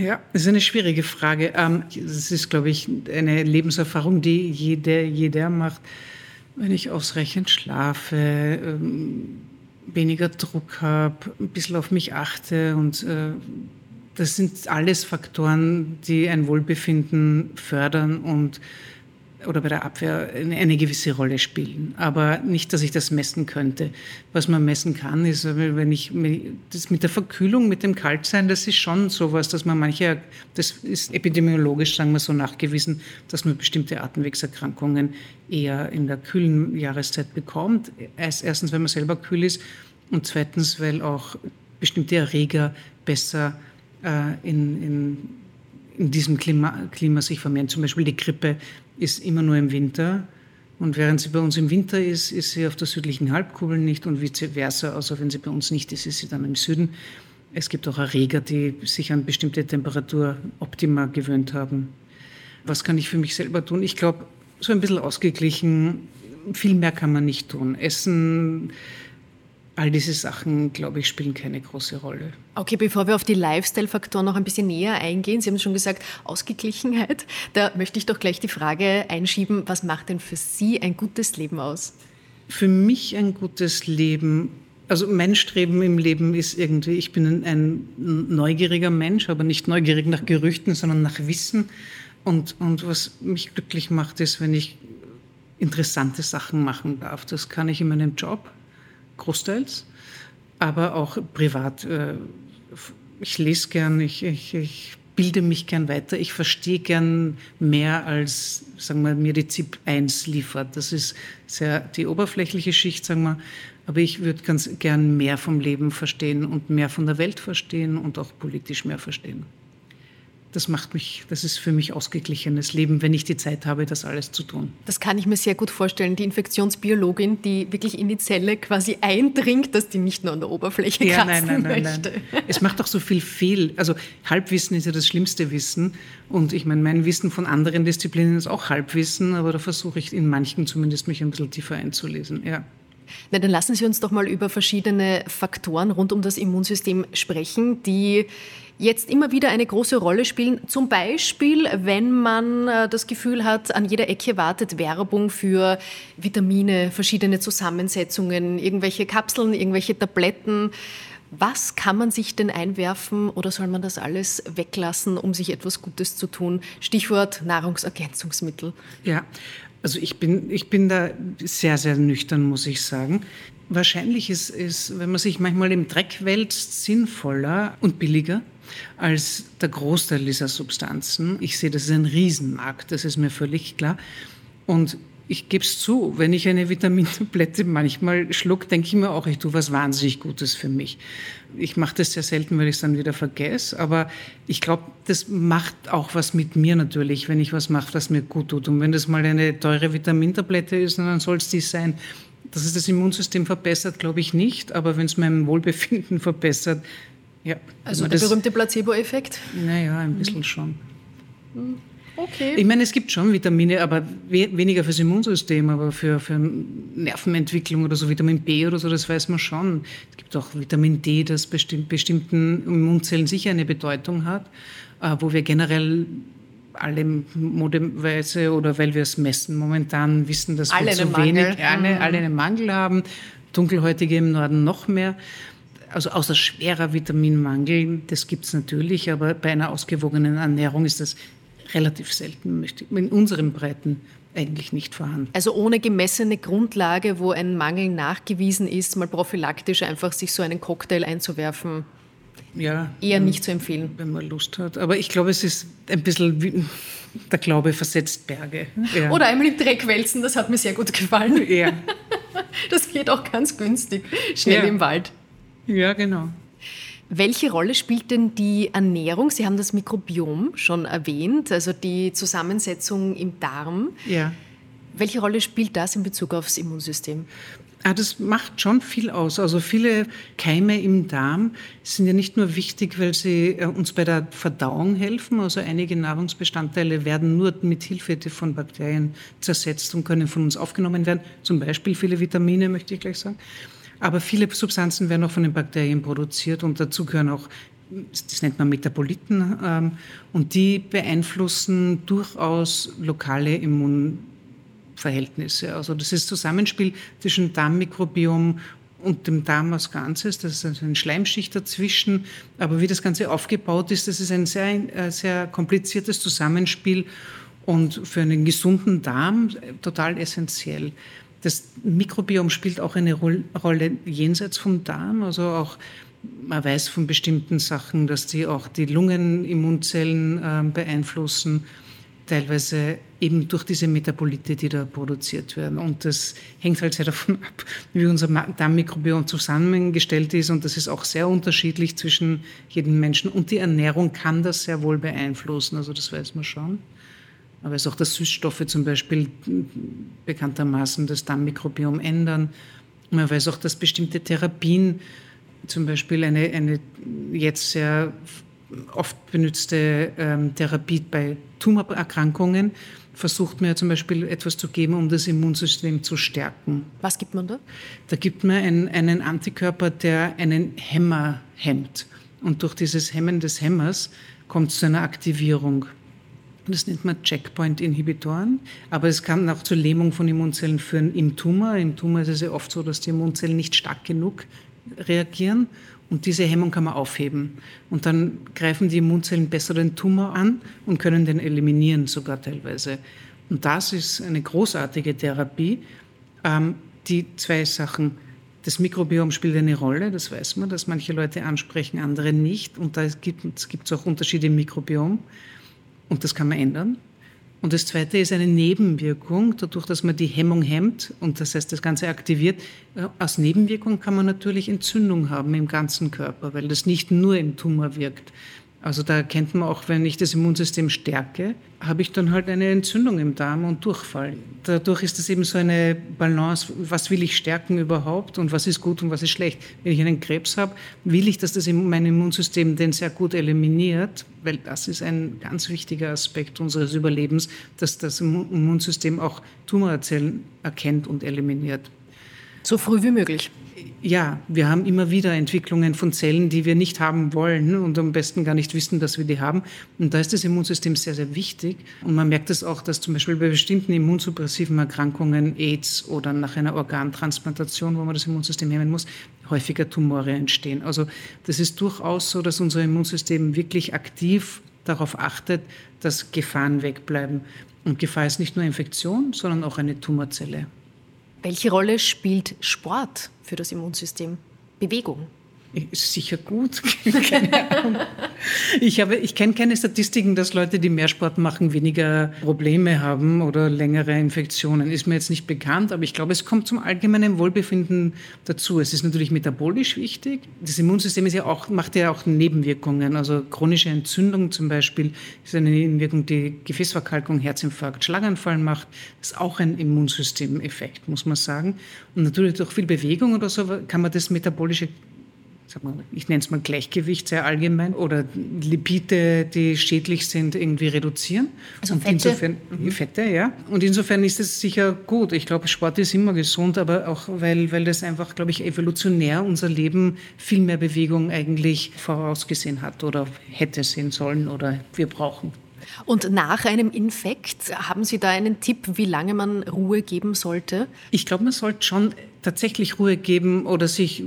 Ja, das ist eine schwierige Frage. Ähm, Das ist, glaube ich, eine Lebenserfahrung, die jeder, jeder macht. Wenn ich ausreichend schlafe, ähm, weniger Druck habe, ein bisschen auf mich achte und äh, das sind alles Faktoren, die ein Wohlbefinden fördern und oder bei der Abwehr eine, gewisse Rolle spielen. Aber nicht, dass ich das messen könnte. Was man messen kann, ist, wenn ich das mit der Verkühlung, mit dem Kaltsein, das ist schon sowas, dass man manche, das ist epidemiologisch, sagen wir so, nachgewiesen, dass man bestimmte Atemwegserkrankungen eher in der kühlen Jahreszeit bekommt. Erst- Erstens, wenn man selber kühl ist und zweitens, weil auch bestimmte Erreger besser äh, in, in in diesem Klima, Klima sich vermehren. Zum Beispiel die Grippe ist immer nur im Winter. Und während sie bei uns im Winter ist, ist sie auf der südlichen Halbkugel nicht und vice versa. Also wenn sie bei uns nicht ist, ist sie dann im Süden. Es gibt auch Erreger, die sich an bestimmte Temperaturoptima gewöhnt haben. Was kann ich für mich selber tun? Ich glaube, so ein bisschen ausgeglichen, viel mehr kann man nicht tun. Essen, all diese Sachen, glaube ich, spielen keine große Rolle. Okay, bevor wir auf die Lifestyle-Faktoren noch ein bisschen näher eingehen, Sie haben schon gesagt, Ausgeglichenheit, da möchte ich doch gleich die Frage einschieben, was macht denn für Sie ein gutes Leben aus? Für mich ein gutes Leben, also mein Streben im Leben ist irgendwie, ich bin ein neugieriger Mensch, aber nicht neugierig nach Gerüchten, sondern nach Wissen. Und, und was mich glücklich macht, ist, wenn ich interessante Sachen machen darf. Das kann ich in meinem Job, großteils, aber auch privat. Äh, Ich lese gern, ich, ich, ich bilde mich gern weiter, ich verstehe gern mehr als, sagen wir, mir die ZIP 1 liefert. Das ist sehr die oberflächliche Schicht, sagen wir. Aber ich würde ganz gern mehr vom Leben verstehen und mehr von der Welt verstehen und auch politisch mehr verstehen. Das macht mich, das ist für mich ausgeglichenes Leben, wenn ich die Zeit habe, das alles zu tun. Das kann ich mir sehr gut vorstellen. Die Infektionsbiologin, die wirklich in die Zelle quasi eindringt, dass die nicht nur an der Oberfläche Ja, kratzen nein, nein, nein, möchte. nein. Es macht auch so viel fehl. Also Halbwissen ist ja das schlimmste Wissen. Und ich meine, mein Wissen von anderen Disziplinen ist auch Halbwissen, aber da versuche ich in manchen zumindest mich ein bisschen tiefer einzulesen. Ja. Na, dann lassen Sie uns doch mal über verschiedene Faktoren rund um das Immunsystem sprechen, die jetzt immer wieder eine große Rolle spielen. Zum Beispiel, wenn man äh, das Gefühl hat, an jeder Ecke wartet Werbung für Vitamine, verschiedene Zusammensetzungen, irgendwelche Kapseln, irgendwelche Tabletten. Was kann man sich denn einwerfen oder soll man das alles weglassen, um sich etwas Gutes zu tun? Stichwort Nahrungsergänzungsmittel. Ja, also ich bin, ich bin da sehr, sehr nüchtern, muss ich sagen. Wahrscheinlich ist es, wenn man sich manchmal im Dreck wälzt, sinnvoller und billiger als der Großteil dieser Substanzen. Ich sehe, das ist ein Riesenmarkt, das ist mir völlig klar. Und ich gebe es zu, wenn ich eine Vitamintablette manchmal schluck, denke ich mir auch, ich tue was wahnsinnig Gutes für mich. Ich mache das sehr selten, weil ich es dann wieder vergesse, aber ich glaube, das macht auch was mit mir natürlich, wenn ich was mache, was mir gut tut. Und wenn das mal eine teure Vitamintablette ist, dann soll es die sein. Dass es das Immunsystem verbessert, glaube ich nicht, aber wenn es mein Wohlbefinden *laughs* verbessert, ja. Also der das- berühmte Placebo-Effekt? Naja, ein bisschen schon. Okay. Ich meine, es gibt schon Vitamine, aber we weniger fürs Immunsystem, aber für, für Nervenentwicklung oder so Vitamin B oder so, das weiß man schon. Es gibt auch Vitamin D, das bestimmt, bestimmten Immunzellen sicher eine Bedeutung hat, äh, wo wir generell alle modeweise oder weil wir es messen momentan wissen, dass Alle wir zu Mangel. wenig, alle, alle einen Mangel haben, Dunkelhäutige im Norden noch mehr. Also außer schwerer Vitaminmangel, das gibt es natürlich, aber bei einer ausgewogenen Ernährung ist das relativ selten, in unseren Breiten eigentlich nicht vorhanden. Also ohne gemessene Grundlage, wo ein Mangel nachgewiesen ist, mal prophylaktisch einfach sich so einen Cocktail einzuwerfen, ja, eher nicht zu empfehlen. Wenn man Lust hat. Aber ich glaube, es ist ein bisschen wie der Glaube versetzt Berge. Ja. Oder einmal im Dreck wälzen, das hat mir sehr gut gefallen. Ja. *laughs* Das geht auch ganz günstig, schnell ja. im Wald. Ja, genau. Welche Rolle spielt denn die Ernährung? Sie haben das Mikrobiom schon erwähnt, also die Zusammensetzung im Darm. Ja. Welche Rolle spielt das in Bezug aufs Immunsystem? Ah, das macht schon viel aus. Also viele Keime im Darm sind ja nicht nur wichtig, weil sie äh, uns bei der Verdauung helfen. Also einige Nahrungsbestandteile werden nur mit Hilfe von Bakterien zersetzt und können von uns aufgenommen werden. Zum Beispiel viele Vitamine, möchte ich gleich sagen. Aber viele Substanzen werden auch von den Bakterien produziert und dazu gehören auch, das nennt man Metaboliten, ähm, und die beeinflussen durchaus lokale Immunverhältnisse. Also das ist Zusammenspiel zwischen Darmmikrobiom und dem Darm als Ganzes. Das ist also eine Schleimschicht dazwischen. Aber wie das Ganze aufgebaut ist, das ist ein sehr, äh, sehr kompliziertes Zusammenspiel und für einen gesunden Darm total essentiell. Das Mikrobiom spielt auch eine Rolle jenseits vom Darm, also auch man weiß von bestimmten Sachen, dass die auch die Lungenimmunzellen äh, beeinflussen, teilweise eben durch diese Metabolite, die da produziert werden. Und das hängt halt sehr davon ab, wie unser Darmmikrobiom zusammengestellt ist. Und das ist auch sehr unterschiedlich zwischen jedem Menschen. Und die Ernährung kann das sehr wohl beeinflussen, also das weiß man schon. Aber es auch, dass Süßstoffe zum Beispiel bekanntermaßen das Darmmikrobiom ändern. Man weiß auch, dass bestimmte Therapien, zum Beispiel eine, eine jetzt sehr oft benutzte ähm, Therapie bei Tumorerkrankungen, versucht man ja zum Beispiel etwas zu geben, um das Immunsystem zu stärken. Was gibt man da? Da gibt man einen, einen Antikörper, der einen Hämmer hemmt. Und durch dieses Hemmen des Hämmers kommt es zu einer Aktivierung. Das nennt man Checkpoint-Inhibitoren, aber es kann auch zur Lähmung von Immunzellen führen im Tumor. Im Tumor ist es ja oft so, dass die Immunzellen nicht stark genug reagieren und diese Hemmung kann man aufheben. Und dann greifen die Immunzellen besser den Tumor an und können den eliminieren sogar teilweise. Und das ist eine großartige Therapie. Ähm, die zwei Sachen, das Mikrobiom spielt eine Rolle, das weiß man, dass manche Leute ansprechen, andere nicht. Und da gibt es auch Unterschiede im Mikrobiom. Und das kann man ändern. Und das Zweite ist eine Nebenwirkung, dadurch, dass man die Hemmung hemmt und das heißt, das Ganze aktiviert. Äh, als Nebenwirkung kann man natürlich Entzündung haben im ganzen Körper, weil das nicht nur im Tumor wirkt. Also da erkennt man auch, wenn ich das Immunsystem stärke, habe ich dann halt eine Entzündung im Darm und Durchfall. Dadurch ist das eben so eine Balance, was will ich stärken überhaupt und was ist gut und was ist schlecht. Wenn ich einen Krebs habe, will ich, dass das mein Immunsystem den sehr gut eliminiert, weil das ist ein ganz wichtiger Aspekt unseres Überlebens, dass das Immunsystem auch Tumorzellen erkennt und eliminiert. So früh wie möglich. Ja, wir haben immer wieder Entwicklungen von Zellen, die wir nicht haben wollen und am besten gar nicht wissen, dass wir die haben. Und da ist das Immunsystem sehr, sehr wichtig. Und man merkt es das auch, dass zum Beispiel bei bestimmten immunsuppressiven Erkrankungen, AIDS oder nach einer Organtransplantation, wo man das Immunsystem hemmen muss, häufiger Tumore entstehen. Also das ist durchaus so, dass unser Immunsystem wirklich aktiv darauf achtet, dass Gefahren wegbleiben. Und Gefahr ist nicht nur Infektion, sondern auch eine Tumorzelle. Welche Rolle spielt Sport für das Immunsystem? Bewegung? Ist sicher gut. *laughs* ich, ich kenne keine Statistiken, dass Leute, die mehr Sport machen, weniger Probleme haben oder längere Infektionen. Ist mir jetzt nicht bekannt, aber ich glaube, es kommt zum allgemeinen Wohlbefinden dazu. Es ist natürlich metabolisch wichtig. Das Immunsystem ist ja auch, macht ja auch Nebenwirkungen. Also chronische Entzündung zum Beispiel ist eine Nebenwirkung, die Gefäßverkalkung, Herzinfarkt, Schlaganfall macht. Das ist auch ein Immunsystemeffekt, muss man sagen. Und natürlich durch viel Bewegung oder so kann man das metabolische ich nenne es mal Gleichgewicht sehr allgemein, oder Lipide, die schädlich sind, irgendwie reduzieren. Also Fette? Insofern, mhm. Fette, ja. Und insofern ist es sicher gut. Ich glaube, Sport ist immer gesund, aber auch, weil, weil das einfach, glaube ich, evolutionär unser Leben viel mehr Bewegung eigentlich vorausgesehen hat oder hätte sehen sollen oder wir brauchen. Und nach einem Infekt, haben Sie da einen Tipp, wie lange man Ruhe geben sollte? Ich glaube, man sollte schon tatsächlich Ruhe geben oder sich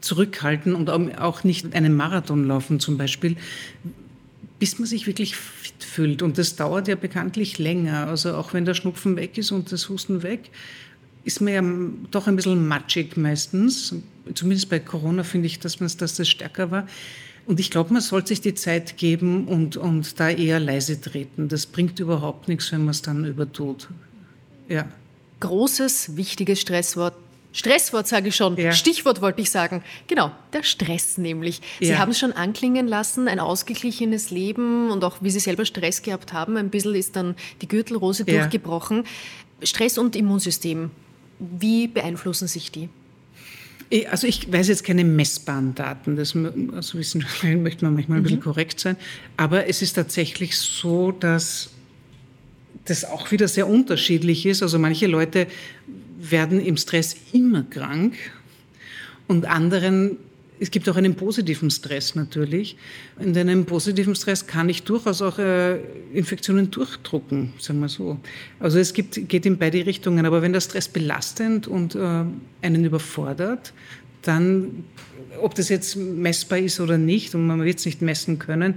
zurückhalten und auch nicht einen Marathon laufen zum Beispiel, bis man sich wirklich fit fühlt. Und das dauert ja bekanntlich länger. Also auch wenn der Schnupfen weg ist und das Husten weg, ist man ja doch ein bisschen matschig meistens. Zumindest bei Corona finde ich, dass, das stärker war. Und ich glaube, man sollte sich die Zeit geben und, und da eher leise treten. Das bringt überhaupt nichts, wenn man es dann übertut. Ja. Großes, wichtiges Stresswort. Stresswort sage ich schon. Ja. Stichwort wollte ich sagen. Genau, der Stress nämlich. Sie ja. haben es schon anklingen lassen, ein ausgeglichenes Leben und auch wie Sie selber Stress gehabt haben. Ein bisschen ist dann die Gürtelrose ja. durchgebrochen. Stress und Immunsystem, wie beeinflussen sich die? Also ich weiß jetzt keine messbaren Daten, das also Wissenschaftler *laughs* möchte man manchmal ein bisschen mhm. korrekt sein, aber es ist tatsächlich so, dass das auch wieder sehr unterschiedlich ist. Also manche Leute werden im Stress immer krank und anderen es gibt auch einen positiven Stress natürlich. In einem positiven Stress kann ich durchaus auch äh, Infektionen durchdrucken, sagen wir so. Also es gibt, geht in beide Richtungen. Aber wenn der Stress belastend und äh, einen überfordert, dann, ob das jetzt messbar ist oder nicht, und man wird es nicht messen können,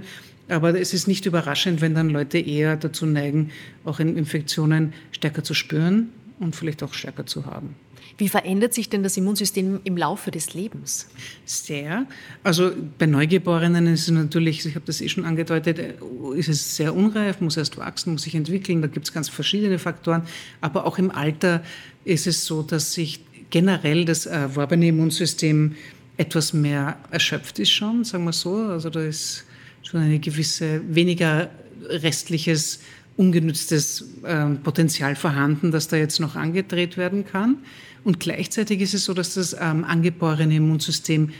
aber es ist nicht überraschend, wenn dann Leute eher dazu neigen, auch Infektionen stärker zu spüren und vielleicht auch stärker zu haben. Wie verändert sich denn das Immunsystem im Laufe des Lebens? Sehr. Also bei Neugeborenen ist es natürlich, ich habe das eh schon angedeutet, ist es sehr unreif, muss erst wachsen, muss sich entwickeln. Da gibt es ganz verschiedene Faktoren. Aber auch im Alter ist es so, dass sich generell das erworbene Immunsystem etwas mehr erschöpft ist schon, sagen wir so. Also da ist schon eine gewisse, weniger restliches ungenütztes äh, Potenzial vorhanden, das da jetzt noch angedreht werden kann. Und gleichzeitig ist es so, dass das ähm, angeborene Immunsystem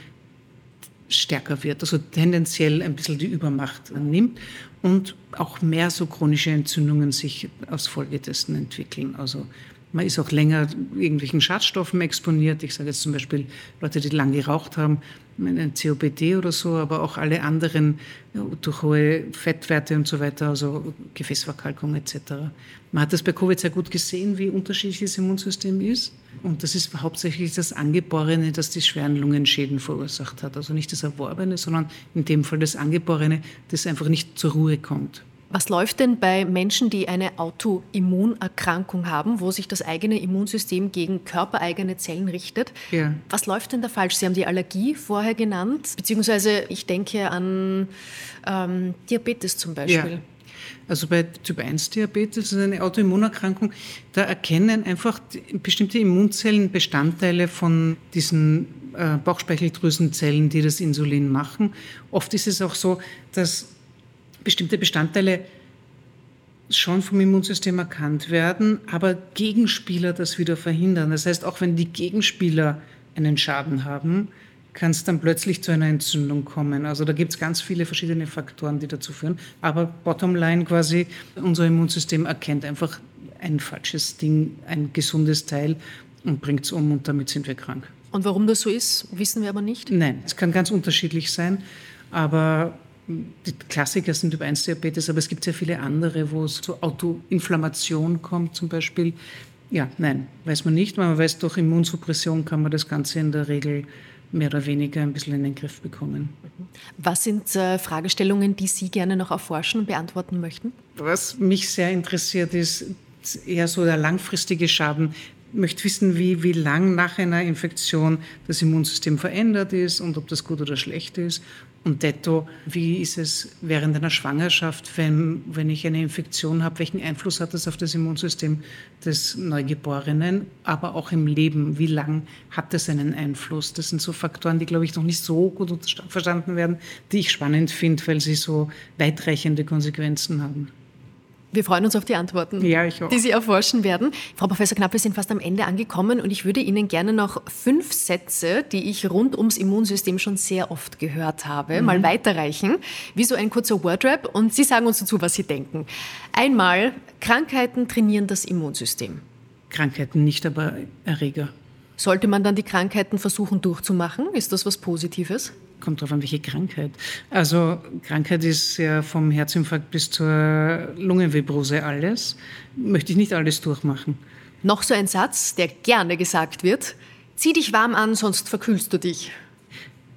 stärker wird, also tendenziell ein bisschen die Übermacht nimmt und auch mehr so chronische Entzündungen sich aus Folge dessen entwickeln. Also man ist auch länger irgendwelchen Schadstoffen exponiert. Ich sage jetzt zum Beispiel Leute, die lange geraucht haben, ein COPD oder so, aber auch alle anderen durch hohe Fettwerte und so weiter, also Gefäßverkalkung etc. Man hat das bei Covid sehr gut gesehen, wie unterschiedlich das Immunsystem ist. Und das ist hauptsächlich das Angeborene, das die schweren Lungenschäden verursacht hat. Also nicht das Erworbene, sondern in dem Fall das Angeborene, das einfach nicht zur Ruhe kommt. Was läuft denn bei Menschen, die eine Autoimmunerkrankung haben, wo sich das eigene Immunsystem gegen körpereigene Zellen richtet? Ja. Was läuft denn da falsch? Sie haben die Allergie vorher genannt, beziehungsweise ich denke an ähm, Diabetes zum Beispiel. Ja. Also bei Typ 1 Diabetes, das ist eine Autoimmunerkrankung, da erkennen einfach bestimmte Immunzellen Bestandteile von diesen äh, Bauchspeicheldrüsenzellen, die das Insulin machen. Oft ist es auch so, dass bestimmte Bestandteile schon vom Immunsystem erkannt werden, aber Gegenspieler das wieder verhindern. Das heißt, auch wenn die Gegenspieler einen Schaden haben, kann es dann plötzlich zu einer Entzündung kommen. Also da gibt es ganz viele verschiedene Faktoren, die dazu führen. Aber bottom line quasi, unser Immunsystem erkennt einfach ein falsches Ding, ein gesundes Teil und bringt es um und damit sind wir krank. Und warum das so ist, wissen wir aber nicht? Nein, es kann ganz unterschiedlich sein. Aber die Klassiker sind Typ 1 Diabetes, aber es gibt sehr viele andere, wo es zu Autoinflammation kommt zum Beispiel. Ja, nein, weiß man nicht. Man weiß, durch Immunsuppression kann man das Ganze in der Regel mehr oder weniger ein bisschen in den Griff bekommen. Was sind äh, Fragestellungen, die Sie gerne noch erforschen und beantworten möchten? Was mich sehr interessiert, ist eher so der langfristige Schaden. Ich möchte wissen, wie, wie lang nach einer Infektion das Immunsystem verändert ist und ob das gut oder schlecht ist. Und detto, wie ist es während einer Schwangerschaft, wenn, wenn ich eine Infektion habe, welchen Einfluss hat das auf das Immunsystem des Neugeborenen, aber auch im Leben, wie lang hat das einen Einfluss? Das sind so Faktoren, die, glaube ich, noch nicht so gut verstanden werden, die ich spannend finde, weil sie so weitreichende Konsequenzen haben. Wir freuen uns auf die Antworten, ja, die Sie erforschen werden. Frau Professor Knapp, wir sind fast am Ende angekommen und ich würde Ihnen gerne noch fünf Sätze, die ich rund ums Immunsystem schon sehr oft gehört habe, mhm. mal weiterreichen, wie so ein kurzer Wordrap und Sie sagen uns dazu, was Sie denken. Einmal, Krankheiten trainieren das Immunsystem. Krankheiten nicht, aber Erreger. Sollte man dann die Krankheiten versuchen durchzumachen? Ist das was Positives? Kommt darauf an, welche Krankheit. Also Krankheit ist ja vom Herzinfarkt bis zur Lungenvibrose alles. Möchte ich nicht alles durchmachen. Noch so ein Satz, der gerne gesagt wird. Zieh dich warm an, sonst verkühlst du dich.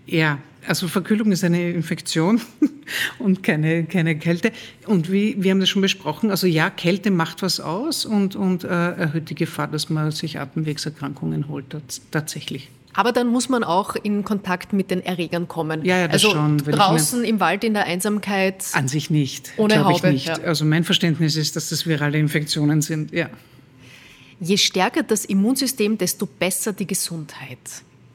Ja, also Verkühlung ist eine Infektion *laughs* und keine, keine Kälte. Und wie, wir haben das schon besprochen, also ja, Kälte macht was aus und, und äh, erhöht die Gefahr, dass man sich Atemwegserkrankungen holt, tatsächlich. Aber dann muss man auch in Kontakt mit den Erregern kommen. Ja, ja das also schon. draußen im Wald in der Einsamkeit. An sich nicht. Ohne Haube. Ich nicht. Ja. Also mein Verständnis ist, dass das virale Infektionen sind. Ja. Je stärker das Immunsystem, desto besser die Gesundheit.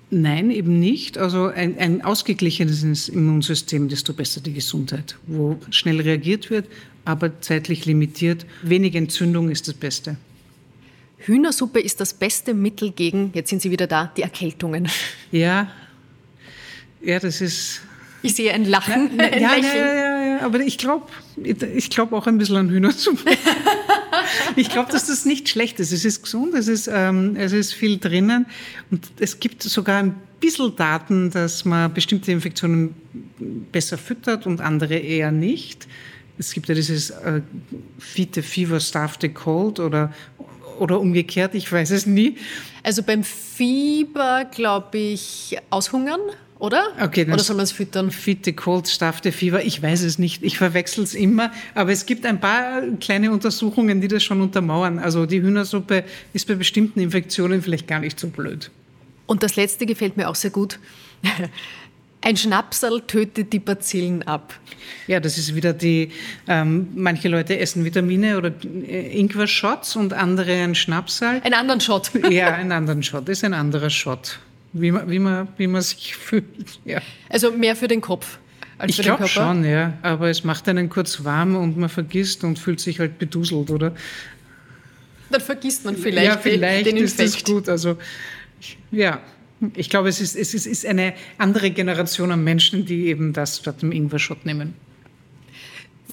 Nein, eben nicht. Also ein, ein ausgeglichenes Immunsystem, desto besser die Gesundheit. Wo schnell reagiert wird, aber zeitlich limitiert. Wenig Entzündung ist das Beste. Hühnersuppe ist das beste Mittel gegen, jetzt sind Sie wieder da, die Erkältungen. Ja, ja, das ist. Ich sehe ein Lachen. Ja, ein ja, ja, ja, ja, aber ich glaube ich glaub auch ein bisschen an Hühnersuppe. *laughs* ich glaube, dass das nicht schlecht ist. Es ist gesund, es ist, ähm, es ist viel drinnen und es gibt sogar ein bisschen Daten, dass man bestimmte Infektionen besser füttert und andere eher nicht. Es gibt ja dieses äh, Feed the Fever, Starve the Cold oder oder umgekehrt, ich weiß es nie. Also beim Fieber, glaube ich, aushungern, oder? Okay, oder soll man es füttern? Fitte Cold, Staffte Fieber, ich weiß es nicht. Ich verwechsel es immer. Aber es gibt ein paar kleine Untersuchungen, die das schon untermauern. Also die Hühnersuppe ist bei bestimmten Infektionen vielleicht gar nicht so blöd. Und das letzte gefällt mir auch sehr gut. Ein Schnapsal tötet die Bazillen ab. Ja, das ist wieder die, ähm, manche Leute essen Vitamine oder äh, Ingwer-Shots und andere ein Schnapsal. Einen anderen Shot. *laughs* ja, einen anderen Shot. Das ist ein anderer Shot, wie man, wie man, wie man sich *laughs* fühlt. Ja. Also mehr für den Kopf. Als ich glaube schon, ja. Aber es macht einen kurz warm und man vergisst und fühlt sich halt beduselt, oder? Dann vergisst man vielleicht, ja, vielleicht den Infekt. ist das gut. Also, ja. Ich glaube, es ist, es ist eine andere Generation an Menschen, die eben das statt dem Ingwer-Shot nehmen.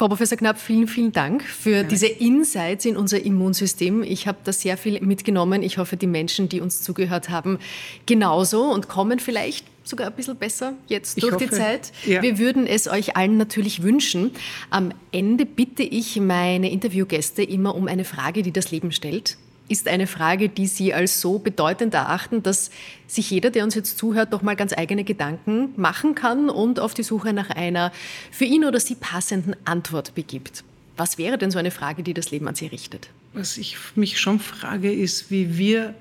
Frau Professor Knapp, vielen, vielen Dank für ja. diese Insights in unser Immunsystem. Ich habe da sehr viel mitgenommen. Ich hoffe, die Menschen, die uns zugehört haben, genauso und kommen vielleicht sogar ein bisschen besser jetzt ich durch hoffe, die Zeit. Ja. Wir würden es euch allen natürlich wünschen. Am Ende bitte ich meine Interviewgäste immer um eine Frage, die das Leben stellt ist eine Frage, die Sie als so bedeutend erachten, dass sich jeder, der uns jetzt zuhört, doch mal ganz eigene Gedanken machen kann und auf die Suche nach einer für ihn oder sie passenden Antwort begibt. Was wäre denn so eine Frage, die das Leben an Sie richtet? Was ich mich schon frage, ist, wie wir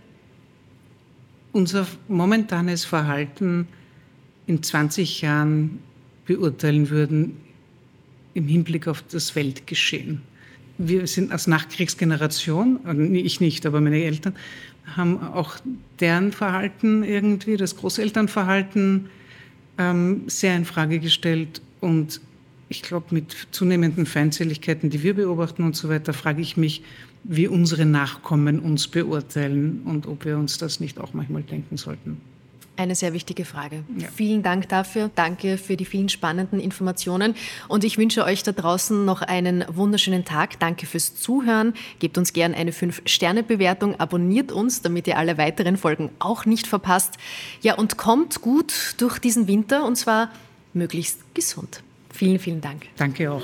unser momentanes Verhalten in 20 Jahren beurteilen würden im Hinblick auf das Weltgeschehen wir sind als Nachkriegsgeneration, ich nicht, aber meine Eltern, haben auch deren Verhalten irgendwie, das Großelternverhalten ähm, sehr in Frage gestellt. Und ich glaube, mit zunehmenden Feindseligkeiten, die wir beobachten und so weiter, frage ich mich, wie unsere Nachkommen uns beurteilen und ob wir uns das nicht auch manchmal denken sollten. Eine sehr wichtige Frage. Ja. Vielen Dank dafür. Danke für die vielen spannenden Informationen. Und ich wünsche euch da draußen noch einen wunderschönen Tag. Danke fürs Zuhören. Gebt uns gern eine 5-Sterne-Bewertung. Abonniert uns, damit ihr alle weiteren Folgen auch nicht verpasst. Ja, und kommt gut durch diesen Winter und zwar möglichst gesund. Vielen, vielen Dank. Danke auch.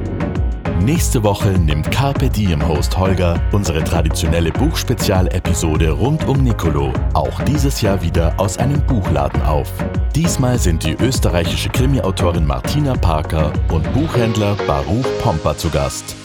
Nächste Woche nimmt Carpe Diem Host Holger unsere traditionelle Buchspezial-Episode rund um Nicolo, auch dieses Jahr wieder aus einem Buchladen auf. Diesmal sind die österreichische Krimi-Autorin Martina Parker und Buchhändler Baruch Pomper zu Gast.